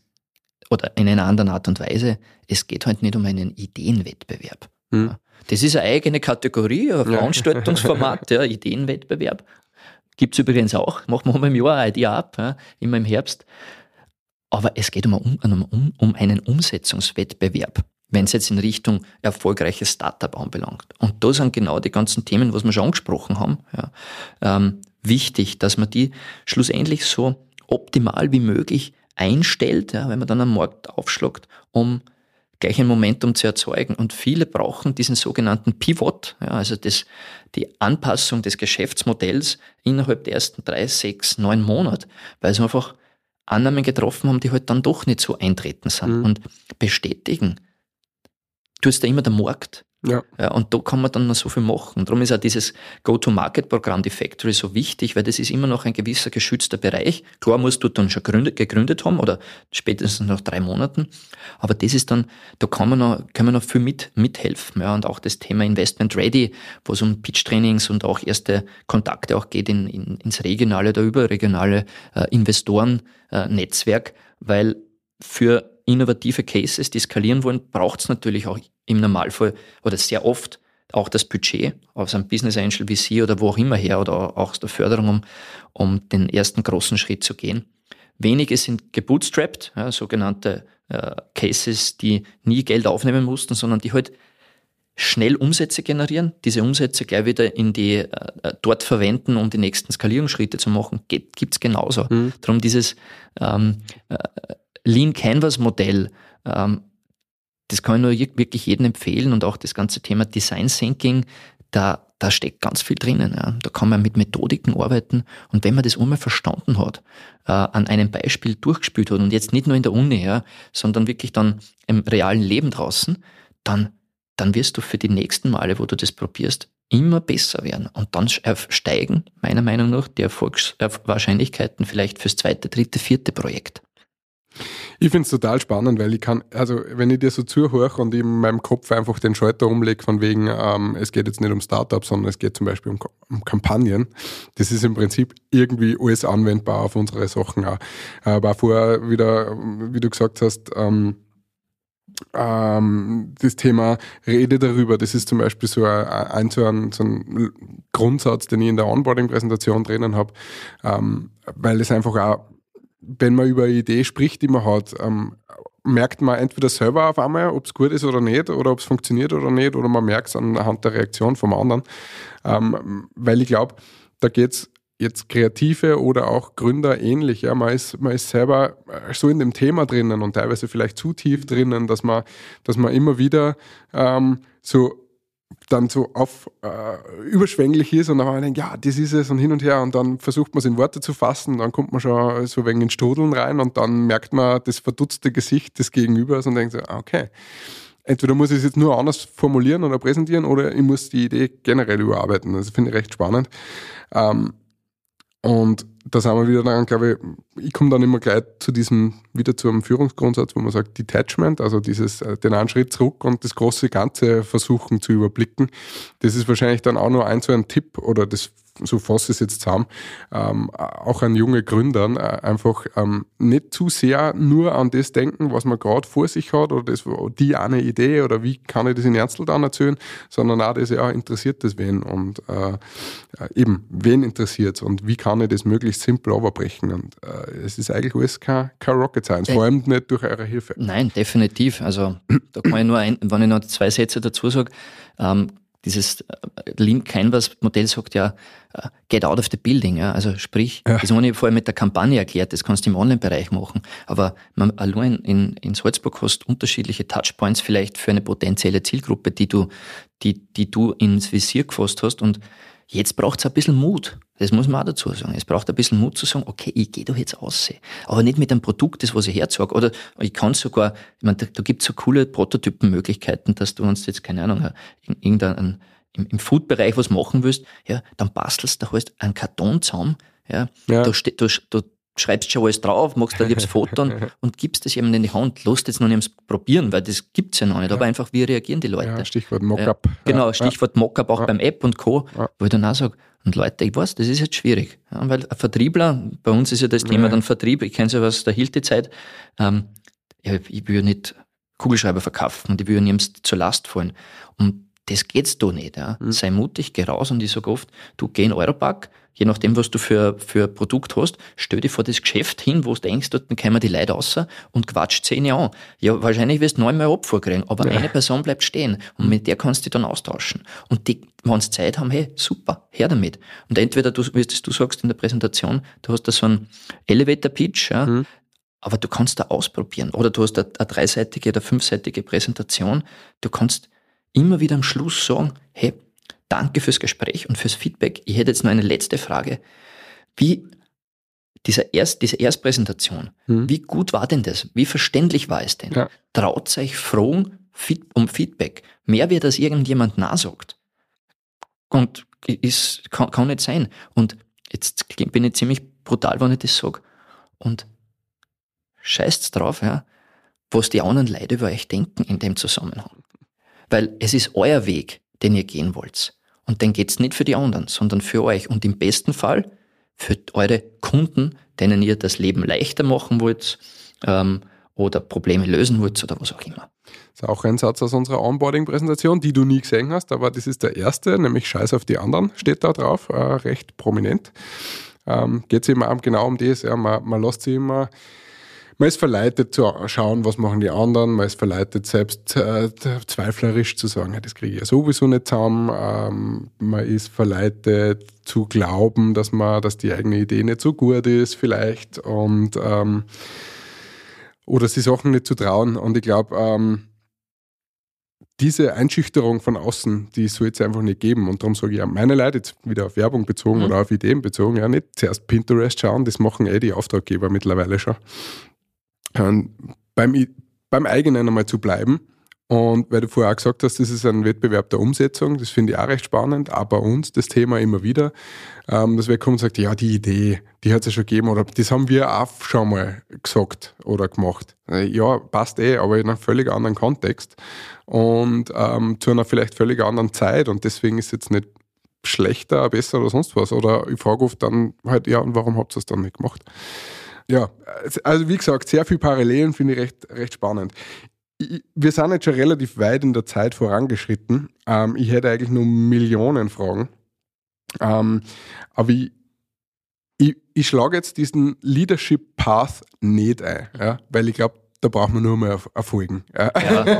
oder in einer anderen Art und Weise, es geht halt nicht um einen Ideenwettbewerb. Mhm. Das ist eine eigene Kategorie, ein Veranstaltungsformat, ja, Ideenwettbewerb. Gibt es übrigens auch, machen wir im Jahr Idee ab, ja, immer im Herbst. Aber es geht um, um, um einen Umsetzungswettbewerb wenn es jetzt in Richtung erfolgreiches Startup anbelangt. Und da sind genau die ganzen Themen, was wir schon angesprochen haben, ja, ähm, wichtig, dass man die schlussendlich so optimal wie möglich einstellt, ja, wenn man dann am Markt aufschlagt, um gleich ein Momentum zu erzeugen. Und viele brauchen diesen sogenannten Pivot, ja, also das, die Anpassung des Geschäftsmodells innerhalb der ersten drei, sechs, neun Monate, weil sie einfach Annahmen getroffen haben, die halt dann doch nicht so eintreten sind. Mhm. Und bestätigen, du hast da immer der Markt, Ja. Ja, und da kann man dann noch so viel machen. Darum ist auch dieses Go-to-Market-Programm, die Factory, so wichtig, weil das ist immer noch ein gewisser geschützter Bereich. Klar musst du dann schon gegründet, gegründet haben oder spätestens nach drei Monaten. Aber das ist dann, da kann man noch, kann man noch viel mit, mithelfen. Ja, und auch das Thema Investment Ready, wo es um Pitch-Trainings und auch erste Kontakte auch geht in, in, ins regionale oder überregionale äh, Investoren-Netzwerk, weil für innovative Cases, die skalieren wollen, braucht es natürlich auch im Normalfall oder sehr oft auch das Budget aus einem Business Angel VC oder wo auch immer her oder auch aus der Förderung, um, um den ersten großen Schritt zu gehen. Wenige sind gebootstrapped, ja, sogenannte äh, Cases, die nie Geld aufnehmen mussten, sondern die halt schnell Umsätze generieren, diese Umsätze gleich wieder in die äh, dort verwenden, um die nächsten Skalierungsschritte zu machen, gibt es genauso. Mhm. Darum dieses ähm, äh, Lean Canvas Modell, ähm, das kann ich nur wirklich jedem empfehlen und auch das ganze Thema Design Thinking, da, da steckt ganz viel drinnen. Ja. Da kann man mit Methodiken arbeiten und wenn man das einmal verstanden hat, äh, an einem Beispiel durchgespielt hat und jetzt nicht nur in der Uni, ja, sondern wirklich dann im realen Leben draußen, dann, dann wirst du für die nächsten Male, wo du das probierst, immer besser werden und dann steigen, meiner Meinung nach, die Erfolgswahrscheinlichkeiten vielleicht fürs zweite, dritte, vierte Projekt. Ich finde es total spannend, weil ich kann, also wenn ich dir so zuhöre und in meinem Kopf einfach den Schalter umlege, von wegen, ähm, es geht jetzt nicht um Startups, sondern es geht zum Beispiel um, um, Kampagnen, das ist im Prinzip irgendwie alles anwendbar auf unsere Sachen auch. Äh, war vorher wieder, wie du gesagt hast, ähm, ähm, das Thema Rede darüber, das ist zum Beispiel so ein, ein, so ein, so ein Grundsatz, den ich in der Onboarding-Präsentation drinnen habe, ähm, weil es einfach auch wenn man über eine Idee spricht, die man hat, ähm, merkt man entweder selber auf einmal, ob es gut ist oder nicht, oder ob es funktioniert oder nicht, oder man merkt es anhand der Reaktion vom anderen. Ähm, weil ich glaube, da geht es jetzt Kreative oder auch Gründer ähnlich. Ja, man ist, man ist selber äh, so in dem Thema drinnen und teilweise vielleicht zu tief drinnen, dass man, dass man immer wieder ähm, so dann so auf äh, überschwänglich ist und dann man denkt, ja, das ist es und hin und her und dann versucht man es in Worte zu fassen, dann kommt man schon so wegen in Strudeln rein und dann merkt man das verdutzte Gesicht des Gegenübers und denkt so, ah, okay, entweder muss ich es jetzt nur anders formulieren oder präsentieren oder ich muss die Idee generell überarbeiten. Das finde ich recht spannend. Ähm, und da sind wir wieder dann, glaube ich, ich komme dann immer gleich zu diesem, wieder zu einem Führungsgrundsatz, wo man sagt, Detachment, also dieses, äh, den einen Schritt zurück und das große Ganze versuchen zu überblicken. Das ist wahrscheinlich dann auch nur ein so ein Tipp oder das so fasse ich es jetzt zusammen, ähm, auch an junge Gründern, äh, einfach ähm, nicht zu sehr nur an das denken, was man gerade vor sich hat oder das, die eine Idee oder wie kann ich das in Ernstl dann erzählen, sondern auch das, ja, interessiert das wen und äh, eben, wen interessiert es und wie kann ich das möglichst simpel überbrechen und äh, es ist eigentlich alles kein, kein Rocket Science, vor allem nicht durch eure Hilfe. Nein, definitiv, also da kann ich nur, ein, wenn ich noch zwei Sätze dazu sage, ähm, dieses äh, Lean Canvas Modell sagt ja, äh, get out of the building. Ja? Also sprich, ja. das habe ich vorher mit der Kampagne erklärt, das kannst du im Online-Bereich machen. Aber man, allein in, in Salzburg hast unterschiedliche Touchpoints vielleicht für eine potenzielle Zielgruppe, die du, die, die du ins Visier gefasst hast. Und Jetzt braucht es ein bisschen Mut. Das muss man auch dazu sagen. Es braucht ein bisschen Mut zu sagen, okay, ich gehe doch jetzt aus. Aber nicht mit einem Produkt, das was ich herzog. Oder ich kann sogar, ich meine, da, da gibt es so coole Prototypenmöglichkeiten, dass du uns jetzt, keine Ahnung, in irgendeinem im, im Food-Bereich was machen willst, ja, dann bastelst du halt einen Karton zusammen, ja, ja. Da, da, da, schreibst schon alles drauf, machst ein liebes Foto und gibst es jemandem in die Hand. Lass jetzt noch nicht probieren, weil das gibt es ja noch nicht. Aber einfach, wie reagieren die Leute? Ja, Stichwort Mockup. Ja, genau, Stichwort Mockup auch beim App und Co., wo ich dann auch sage, und Leute, ich weiß, das ist jetzt schwierig. weil ein Vertriebler, bei uns ist ja das Thema dann Vertrieb, ich kenne es ja aus der Hilti-Zeit, ähm, ich will ja nicht Kugelschreiber verkaufen und ich will ja niemals zur Last fallen. Und das geht's doch nicht. Ja. Mhm. Sei mutig, geh raus und ich sage oft, du geh in Europack, je nachdem, was du für, für Produkt hast, stell dich vor das Geschäft hin, wo du denkst, dort kommen die Leute raus und quatscht zehn an. Ja, wahrscheinlich wirst du neunmal Abfuhr kriegen, aber ja. eine Person bleibt stehen und mit der kannst du dich dann austauschen. Und die, wenn sie Zeit haben, hey, super, her damit. Und entweder du, wie du sagst in der Präsentation, du hast da so einen Elevator-Pitch, ja, mhm. aber du kannst da ausprobieren. Oder du hast eine, eine dreiseitige oder fünfseitige Präsentation, du kannst immer wieder am Schluss sagen, hey, danke fürs Gespräch und fürs Feedback. Ich hätte jetzt noch eine letzte Frage. Wie dieser Erst, diese Erstpräsentation, mhm. wie gut war denn das? Wie verständlich war es denn? Ja. Traut euch Feed, um Feedback. Mehr wird, als irgendjemand nachsagt. Und ist, kann, kann nicht sein. Und jetzt bin ich ziemlich brutal, wenn ich das sage. Und scheißt drauf, ja, was die anderen Leute über euch denken in dem Zusammenhang. Weil es ist euer Weg, den ihr gehen wollt. Und den geht's nicht für die anderen, sondern für euch. Und im besten Fall für eure Kunden, denen ihr das Leben leichter machen wollt ähm, oder Probleme lösen wollt oder was auch immer. Das ist auch ein Satz aus unserer Onboarding-Präsentation, die du nie gesehen hast, aber das ist der erste, nämlich Scheiß auf die anderen, steht da drauf, äh, recht prominent. Ähm, Geht es immer genau um das, ja, man, man lässt sich immer man ist verleitet zu schauen, was machen die anderen, man ist verleitet selbst äh, zweiflerisch zu sagen, das kriege ich ja sowieso nicht zusammen, ähm, man ist verleitet zu glauben, dass man, dass die eigene Idee nicht so gut ist vielleicht. Und ähm, oder sich Sachen nicht zu trauen. Und ich glaube, ähm, diese Einschüchterung von außen, die soll es einfach nicht geben. Und darum sage ich ja, meine Leute, jetzt wieder auf Werbung bezogen mhm. oder auf Ideen bezogen, ja, nicht zuerst Pinterest schauen, das machen eh die Auftraggeber mittlerweile schon beim, beim eigenen einmal zu bleiben. Und weil du vorher auch gesagt hast, das ist ein Wettbewerb der Umsetzung, das finde ich auch recht spannend, auch bei uns das Thema immer wieder, ähm, dass wer kommt und sagt, ja, die Idee, die hat es ja schon gegeben oder das haben wir auch schon mal gesagt oder gemacht. Äh, ja, passt eh, aber in einem völlig anderen Kontext und ähm, zu einer vielleicht völlig anderen Zeit und deswegen ist es jetzt nicht schlechter, besser oder sonst was. Oder ich frage oft dann halt, ja, und warum habt ihr es dann nicht gemacht? Ja, also wie gesagt, sehr viele Parallelen finde ich recht, recht spannend. wir sind jetzt schon relativ weit in der Zeit vorangeschritten. Ähm, ich hätte eigentlich nur Millionen Fragen. Ähm, aber ich, ich, ich schlage jetzt diesen Leadership Path nicht ein, ja, weil ich glaube, da braucht man nur mal erfolgen. Ja,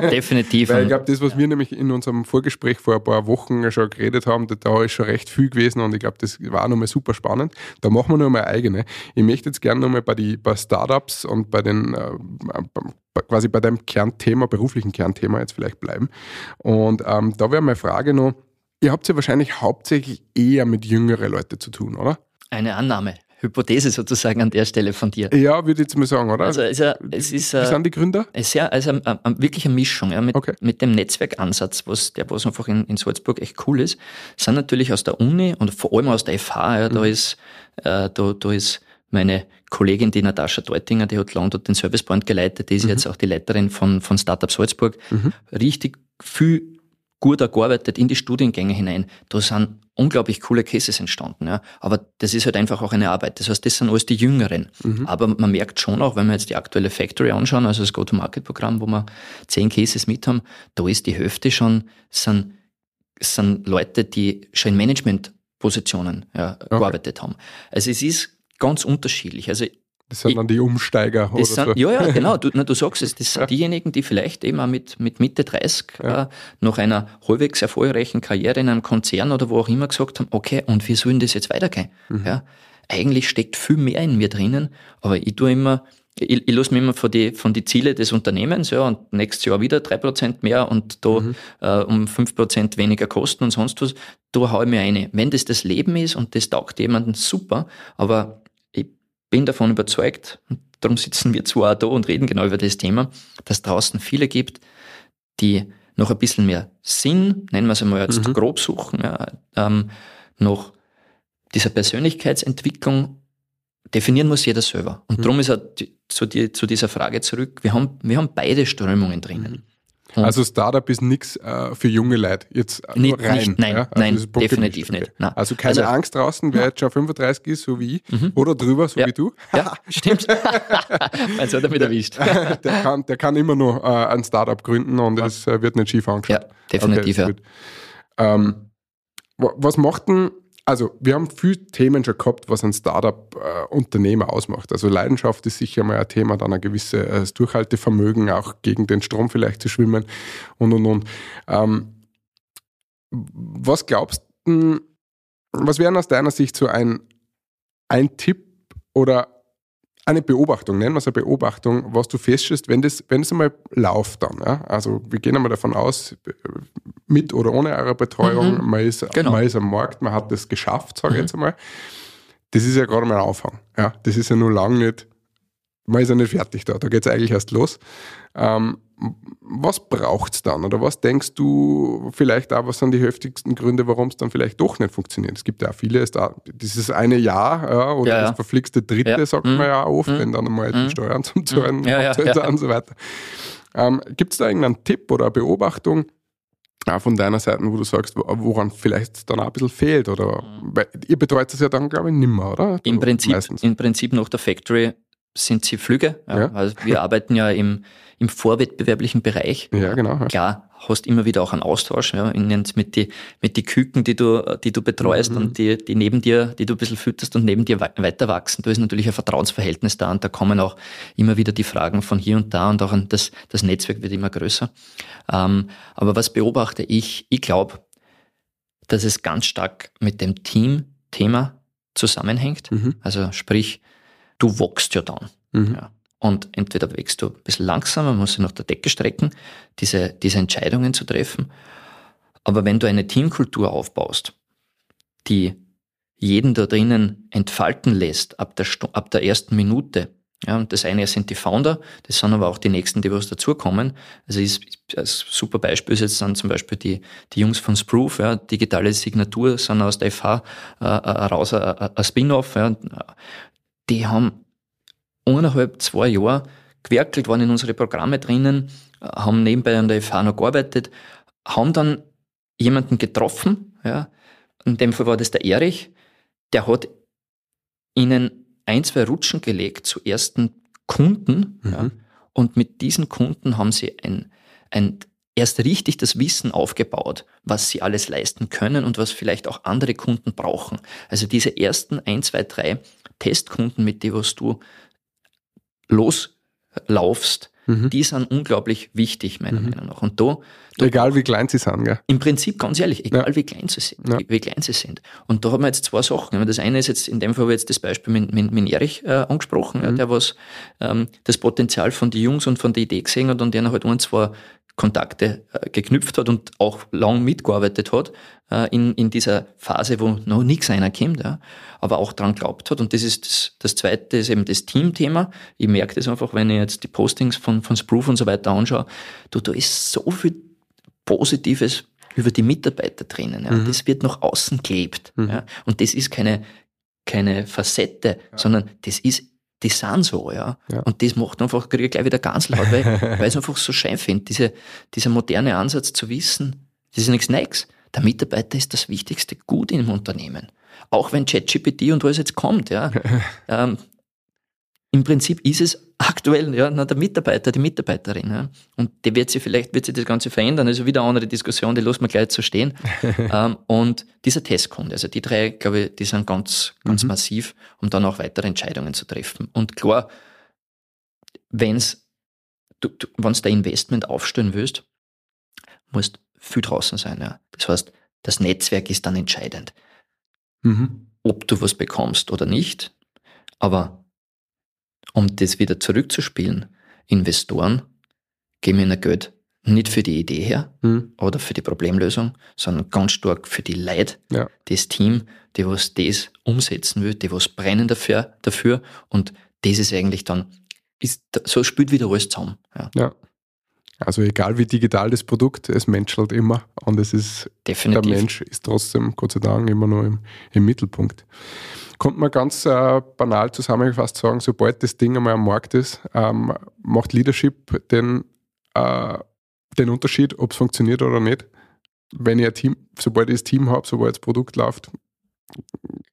definitiv. Weil ich glaube, das, was wir nämlich in unserem Vorgespräch vor ein paar Wochen schon geredet haben, da ist schon recht viel gewesen und ich glaube, das war nochmal super spannend. Da machen wir nur mal eigene. Ich möchte jetzt gerne nochmal bei, die, bei Startups und bei den, äh, quasi bei deinem Kernthema, beruflichen Kernthema jetzt vielleicht bleiben. Und ähm, da wäre meine Frage noch, ihr habt ja wahrscheinlich hauptsächlich eher mit jüngeren Leuten zu tun, oder? Eine Annahme. Hypothese sozusagen an der Stelle von dir. Ja, würde ich jetzt mal sagen, oder? Also es ist, es ist Wie sind die Gründer? Es ist also eine, eine, wirklich eine Mischung. Ja, mit, okay. mit dem Netzwerkansatz, was, der was einfach in, in Salzburg echt cool ist, sind natürlich aus der Uni und vor allem aus der FH, ja, mhm. da ist, äh, da, da ist meine Kollegin, die Natascha Deutinger, die hat lange dort den Servicepoint geleitet, die ist mhm. jetzt auch die Leiterin von, von Startup Salzburg, mhm. richtig viel gut gearbeitet in die Studiengänge hinein. Da sind unglaublich coole Cases entstanden. Ja. Aber das ist halt einfach auch eine Arbeit. Das heißt, das sind alles die Jüngeren. Mhm. Aber man merkt schon auch, wenn wir jetzt die aktuelle Factory anschauen, also das Go-to-Market-Programm, wo wir zehn Cases mit haben, da ist die Hälfte schon, sind, sind Leute, die schon in Management-Positionen ja, okay. gearbeitet haben. Also es ist ganz unterschiedlich. Also das sind dann die Umsteiger oder sind, so. Ja, ja, genau. Du, na, du sagst es, das sind ja. diejenigen, die vielleicht eben auch mit, mit Mitte 30 ja. äh, nach einer halbwegs erfolgreichen Karriere in einem Konzern oder wo auch immer gesagt haben, okay, und wie soll denn das jetzt weitergehen? Mhm. Ja, eigentlich steckt viel mehr in mir drinnen, aber ich tue immer, ich, ich lasse mich immer von die, von die Ziele des Unternehmens, ja, und nächstes Jahr wieder drei Prozent mehr und da mhm. äh, um fünf Prozent weniger Kosten und sonst was, da haue ich mir eine. Wenn das das Leben ist und das taugt jemandem, super, aber bin davon überzeugt, und darum sitzen wir zwar da und reden genau über das Thema, dass es draußen viele gibt, die noch ein bisschen mehr Sinn, nennen wir es einmal jetzt mhm. grob suchen, ja, ähm, noch dieser Persönlichkeitsentwicklung definieren muss jeder selber. Und mhm. darum ist er zu, die, zu, dieser Frage zurück. Wir haben, wir haben beide Strömungen drinnen. Mhm. Hm. Also Startup ist nichts äh, für junge Leute. Jetzt äh, nicht, rein. Nicht, nein, ja? also nein definitiv nicht. Nein. Also keine also, Angst draußen, wer jetzt schon 35 ist, so wie ich, mhm. oder drüber, so ja. wie du. Ja, stimmt. also hat er mit erwischt. der, kann, der kann immer nur äh, ein Startup gründen und es äh, wird nicht schief angeschaut. Ja, definitiv. Okay, ja. Ähm, was macht denn also wir haben viele Themen schon gehabt, was ein Startup-Unternehmer ausmacht. Also Leidenschaft ist sicher mal ein Thema, dann ein gewisses äh, Durchhaltevermögen, auch gegen den Strom vielleicht zu schwimmen und und und. Ähm, was glaubst du, was wäre aus deiner Sicht so ein, ein Tipp oder eine Beobachtung, nennen wir es eine Beobachtung, was du feststellst, wenn das, wenn es einmal läuft dann. Ja? Also wir gehen einmal davon aus, mit oder ohne eure Betreuung, mhm. man, ist, genau. man ist am Markt, man hat das geschafft, sage ich mhm. jetzt einmal. Das ist ja gerade mal ein Anfang. Ja? Das ist ja nur lange nicht man ist ja nicht fertig da, da geht es eigentlich erst los. Ähm, was braucht es dann? Oder was denkst du vielleicht auch, was sind die heftigsten Gründe, warum es dann vielleicht doch nicht funktioniert? Es gibt ja auch viele, ist da, dieses eine Jahr ja, oder Ja, ja. das verflixte Dritte, sagt Mhm. man ja auch oft, Mhm. wenn dann einmal die Steuern zum Zahlen Ja, ja, und so weiter. Ähm, gibt es da irgendeinen Tipp oder Beobachtung auch von deiner Seite, wo du sagst, wo- woran vielleicht dann auch ein bisschen fehlt? Oder weil ihr betreut das ja dann, glaube ich, nimmer, oder? Mhm. Im Prinzip, Meistens. Im Prinzip nach der Factory sind sie Flüge. Ja. Ja. Also wir arbeiten ja im, im vorwettbewerblichen Bereich. Ja, genau. Ja. Klar, hast immer wieder auch einen Austausch, ja, mit die, mit die Küken, die du, die du betreust Mhm. und die, die neben dir, die du ein bisschen fütterst und neben dir wei- weiter wachsen. Da ist natürlich ein Vertrauensverhältnis da und da kommen auch immer wieder die Fragen von hier und da und auch das, das Netzwerk wird immer größer. Ähm, aber was beobachte ich? Ich glaube, dass es ganz stark mit dem Team-Thema zusammenhängt. Mhm. Also sprich, du wächst ja dann. Mhm. Ja. Und entweder wächst du ein bisschen langsamer, musst du nach der Decke strecken, diese, diese Entscheidungen zu treffen. Aber wenn du eine Teamkultur aufbaust, die jeden da drinnen entfalten lässt ab der, Stu ab der ersten Minute, ja, und das eine sind die Founder, das sind aber auch die nächsten, die was dazukommen. Also ist, als super Beispiel ist jetzt dann zum Beispiel die, die Jungs von Sproof, ja, digitale Signatur, sind aus der FH äh, äh, raus ein, ein ein Spin-off. Ja, die haben eineinhalb, zwei Jahre gewerkelt, waren in unsere Programme drinnen, haben nebenbei an der FH noch gearbeitet, haben dann jemanden getroffen, ja, in dem Fall war das der Erich, der hat ihnen ein, zwei Rutschen gelegt zu ersten Kunden, ja, Mhm. und mit diesen Kunden haben sie ein, ein erst richtig das Wissen aufgebaut, was sie alles leisten können und was vielleicht auch andere Kunden brauchen. Also diese ersten ein, zwei, drei Testkunden, mit denen was du loslaufst, Mhm. die sind unglaublich wichtig, meiner Meinung nach. Und da, da Egal wie klein sie sind, gell? im Prinzip ganz ehrlich, egal Ja. wie klein sie sind, Ja. wie, klein sie sind. Und da haben wir jetzt zwei Sachen. Das eine ist jetzt, in dem Fall habe ich jetzt das Beispiel mit, mit, mit Erich äh, angesprochen, Mhm. ja, der was ähm, das Potenzial von den Jungs und von der Idee gesehen hat und der halt ein, zwei Kontakte äh, geknüpft hat und auch lang mitgearbeitet hat äh, in, in dieser Phase, wo noch nichts einer kommt, ja, aber auch dran glaubt hat. Und das ist das, das zweite ist eben das Teamthema. Ich merke das einfach, wenn ich jetzt die Postings von, von Sproof und so weiter anschaue, du, da ist so viel Positives über die Mitarbeiter drinnen. Ja. Das wird nach außen gelebt. Ja. Und das ist keine, keine Facette, sondern das ist, die sind so, ja. Ja. Und das macht einfach, kriege ich gleich wieder Ganzlaut, weil, weil ich es einfach so schön finde, diese, dieser moderne Ansatz zu wissen, das ist nichts Neues. Der Mitarbeiter ist das wichtigste Gut im Unternehmen. Auch wenn ChatGPT und alles jetzt kommt, ja. ähm, Im Prinzip ist es aktuell, ja, der Mitarbeiter, die Mitarbeiterin, ja. Und die wird sich vielleicht, wird sich das Ganze verändern. Also wieder eine andere Diskussion, die lassen wir gleich so stehen. ähm, und dieser Testkunde, also die drei, glaube ich, die sind ganz, ganz massiv, um dann auch weitere Entscheidungen zu treffen. Und klar, wenn's, du, du, wenn's der Investment aufstellen willst, musst viel draußen sein, ja. Das heißt, das Netzwerk ist dann entscheidend Mhm. ob du was bekommst oder nicht. Aber um das wieder zurückzuspielen, Investoren geben ihnen Geld nicht für die Idee her Mhm. oder für die Problemlösung, sondern ganz stark für die Leute, Ja. das Team, die was das umsetzen will, die was brennen dafür, dafür und das ist eigentlich dann, ist, so spielt wieder alles zusammen. Ja, ja. Also egal wie digital das Produkt, es menschelt immer und es ist definitiv. der Mensch ist trotzdem, Gott sei Dank, immer nur im, im Mittelpunkt. Kommt man ganz äh, banal zusammengefasst sagen, sobald das Ding einmal am Markt ist, ähm, macht Leadership den, äh, den Unterschied, ob es funktioniert oder nicht. Wenn ich ein Team, sobald ich das Team habe, sobald das Produkt läuft,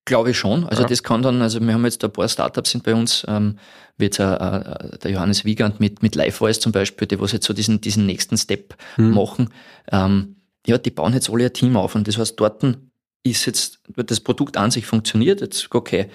Glaube ich schon. Also Ja. das kann dann, also wir haben jetzt ein paar Startups sind bei uns, ähm, wie jetzt äh, äh, der Johannes Wiegand mit, mit LiveVoice zum Beispiel, die was jetzt so diesen, diesen nächsten Step Hm. machen. Ähm, ja, die bauen jetzt alle ein Team auf und das heißt, dort ist jetzt, das Produkt an sich funktioniert, jetzt, okay,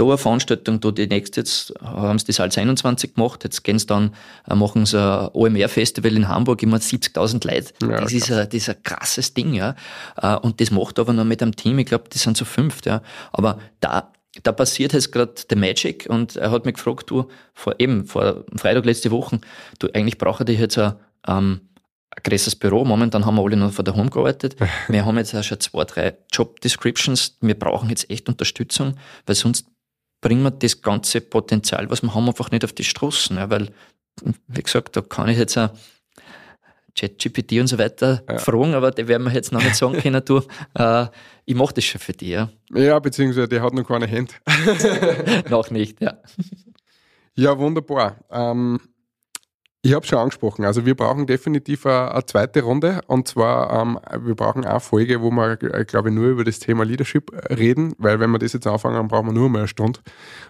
da eine Veranstaltung, da die nächste, jetzt haben sie das Salz 21 gemacht, jetzt gehen sie dann, äh, machen sie ein OMR-Festival in Hamburg, immer 70.000 Leute. Ja, das, ist ein, das ist ein krasses Ding, ja. Äh, Und das macht aber noch mit einem Team, ich glaube, die sind so fünft, ja. Aber da, da passiert jetzt gerade der Magic und er hat mich gefragt, du, vor eben, vor Freitag letzte Woche, du, eigentlich brauche ich jetzt ein, ähm, ein größeres Büro. Momentan haben wir alle noch von daheim gearbeitet. Wir haben jetzt auch schon zwei, drei Job Descriptions. Wir brauchen jetzt echt Unterstützung, weil sonst bringen wir das ganze Potenzial, was wir haben, einfach nicht auf die Straßen. Ja, weil, wie gesagt, da kann ich jetzt auch ChatGPT und so weiter ja. fragen, aber die werden wir jetzt noch nicht sagen können, du, äh, ich mache das schon für dich. Ja, ja beziehungsweise der hat noch keine Hände. noch nicht, ja. Ja, wunderbar. Ähm, ich habe schon angesprochen, also wir brauchen definitiv eine, zweite Runde. Und zwar, ähm, wir brauchen eine Folge, wo wir, äh, glaube ich, nur über das Thema Leadership äh, reden, weil wenn wir das jetzt anfangen, brauchen wir nur mal eine Stunde.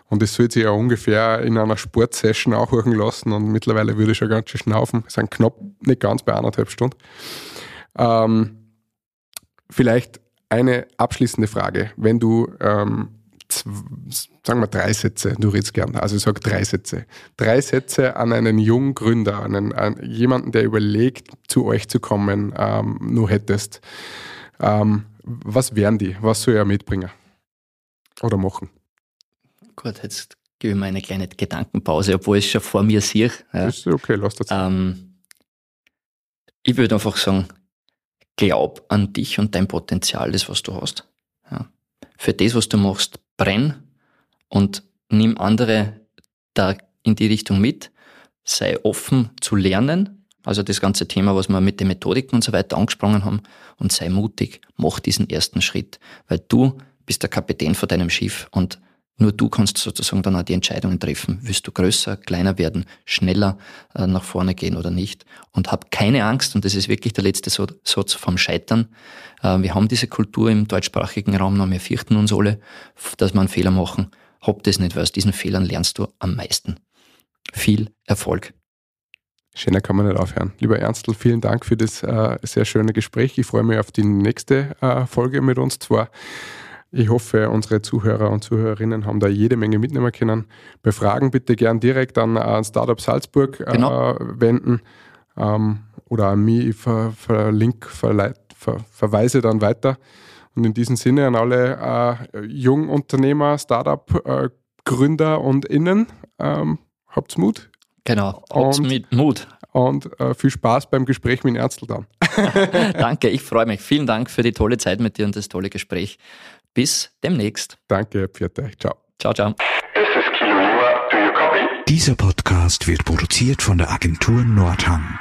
Und das sollte sich ja ungefähr in einer Sportsession auch hören lassen. Und mittlerweile würde ich schon ganz schön schnaufen, es sind knapp nicht ganz bei anderthalb Stunden. Ähm, vielleicht eine abschließende Frage, wenn du ähm, sagen wir drei Sätze, du redest gern, also ich sage drei Sätze. Drei Sätze an einen jungen Gründer, an, einen, an jemanden, der überlegt, zu euch zu kommen, ähm, nur hättest. Ähm, was wären die? Was soll er mitbringen? Oder machen? Gut, jetzt gebe ich mir eine kleine Gedankenpause, obwohl ich es schon vor mir sehe. Ja. Ist okay, lass das. Ähm, ich würde einfach sagen, glaub an dich und dein Potenzial, das, was du hast. Ja. Für das, was du machst, brenn und nimm andere da in die Richtung mit. Sei offen zu lernen. Also das ganze Thema, was wir mit den Methodiken und so weiter angesprochen haben. Und sei mutig. Mach diesen ersten Schritt. Weil du bist der Kapitän von deinem Schiff und nur du kannst sozusagen dann auch die Entscheidungen treffen. Willst du größer, kleiner werden, schneller äh, nach vorne gehen oder nicht? Und hab keine Angst, und das ist wirklich der letzte Satz vom Scheitern. Äh, wir haben diese Kultur im deutschsprachigen Raum noch, wir fürchten uns alle, dass wir einen Fehler machen. Hab das nicht, weil aus diesen Fehlern lernst du am meisten. Viel Erfolg. Schöner kann man nicht aufhören. Lieber Ernstl, vielen Dank für das äh, sehr schöne Gespräch. Ich freue mich auf die nächste äh, Folge mit uns zwar ich hoffe, unsere Zuhörer und Zuhörerinnen haben da jede Menge mitnehmen können. Bei Fragen bitte gern direkt an, an Startup Salzburg äh, genau. wenden ähm, oder an mich. Ich ver, verlink, verleit, ver, verweise dann weiter. Und in diesem Sinne an alle äh, Jungunternehmer, Startup-Gründer äh, und Innen, ähm, habt's Mut. Genau, habt's mit Mut. Und äh, viel Spaß beim Gespräch mit Ärztel dann. Danke, ich freue mich. Vielen Dank für die tolle Zeit mit dir und das tolle Gespräch. Bis demnächst. Danke, Pfiat Ciao. Ciao, ciao. Dieser Podcast wird produziert von der Agentur Nordhang.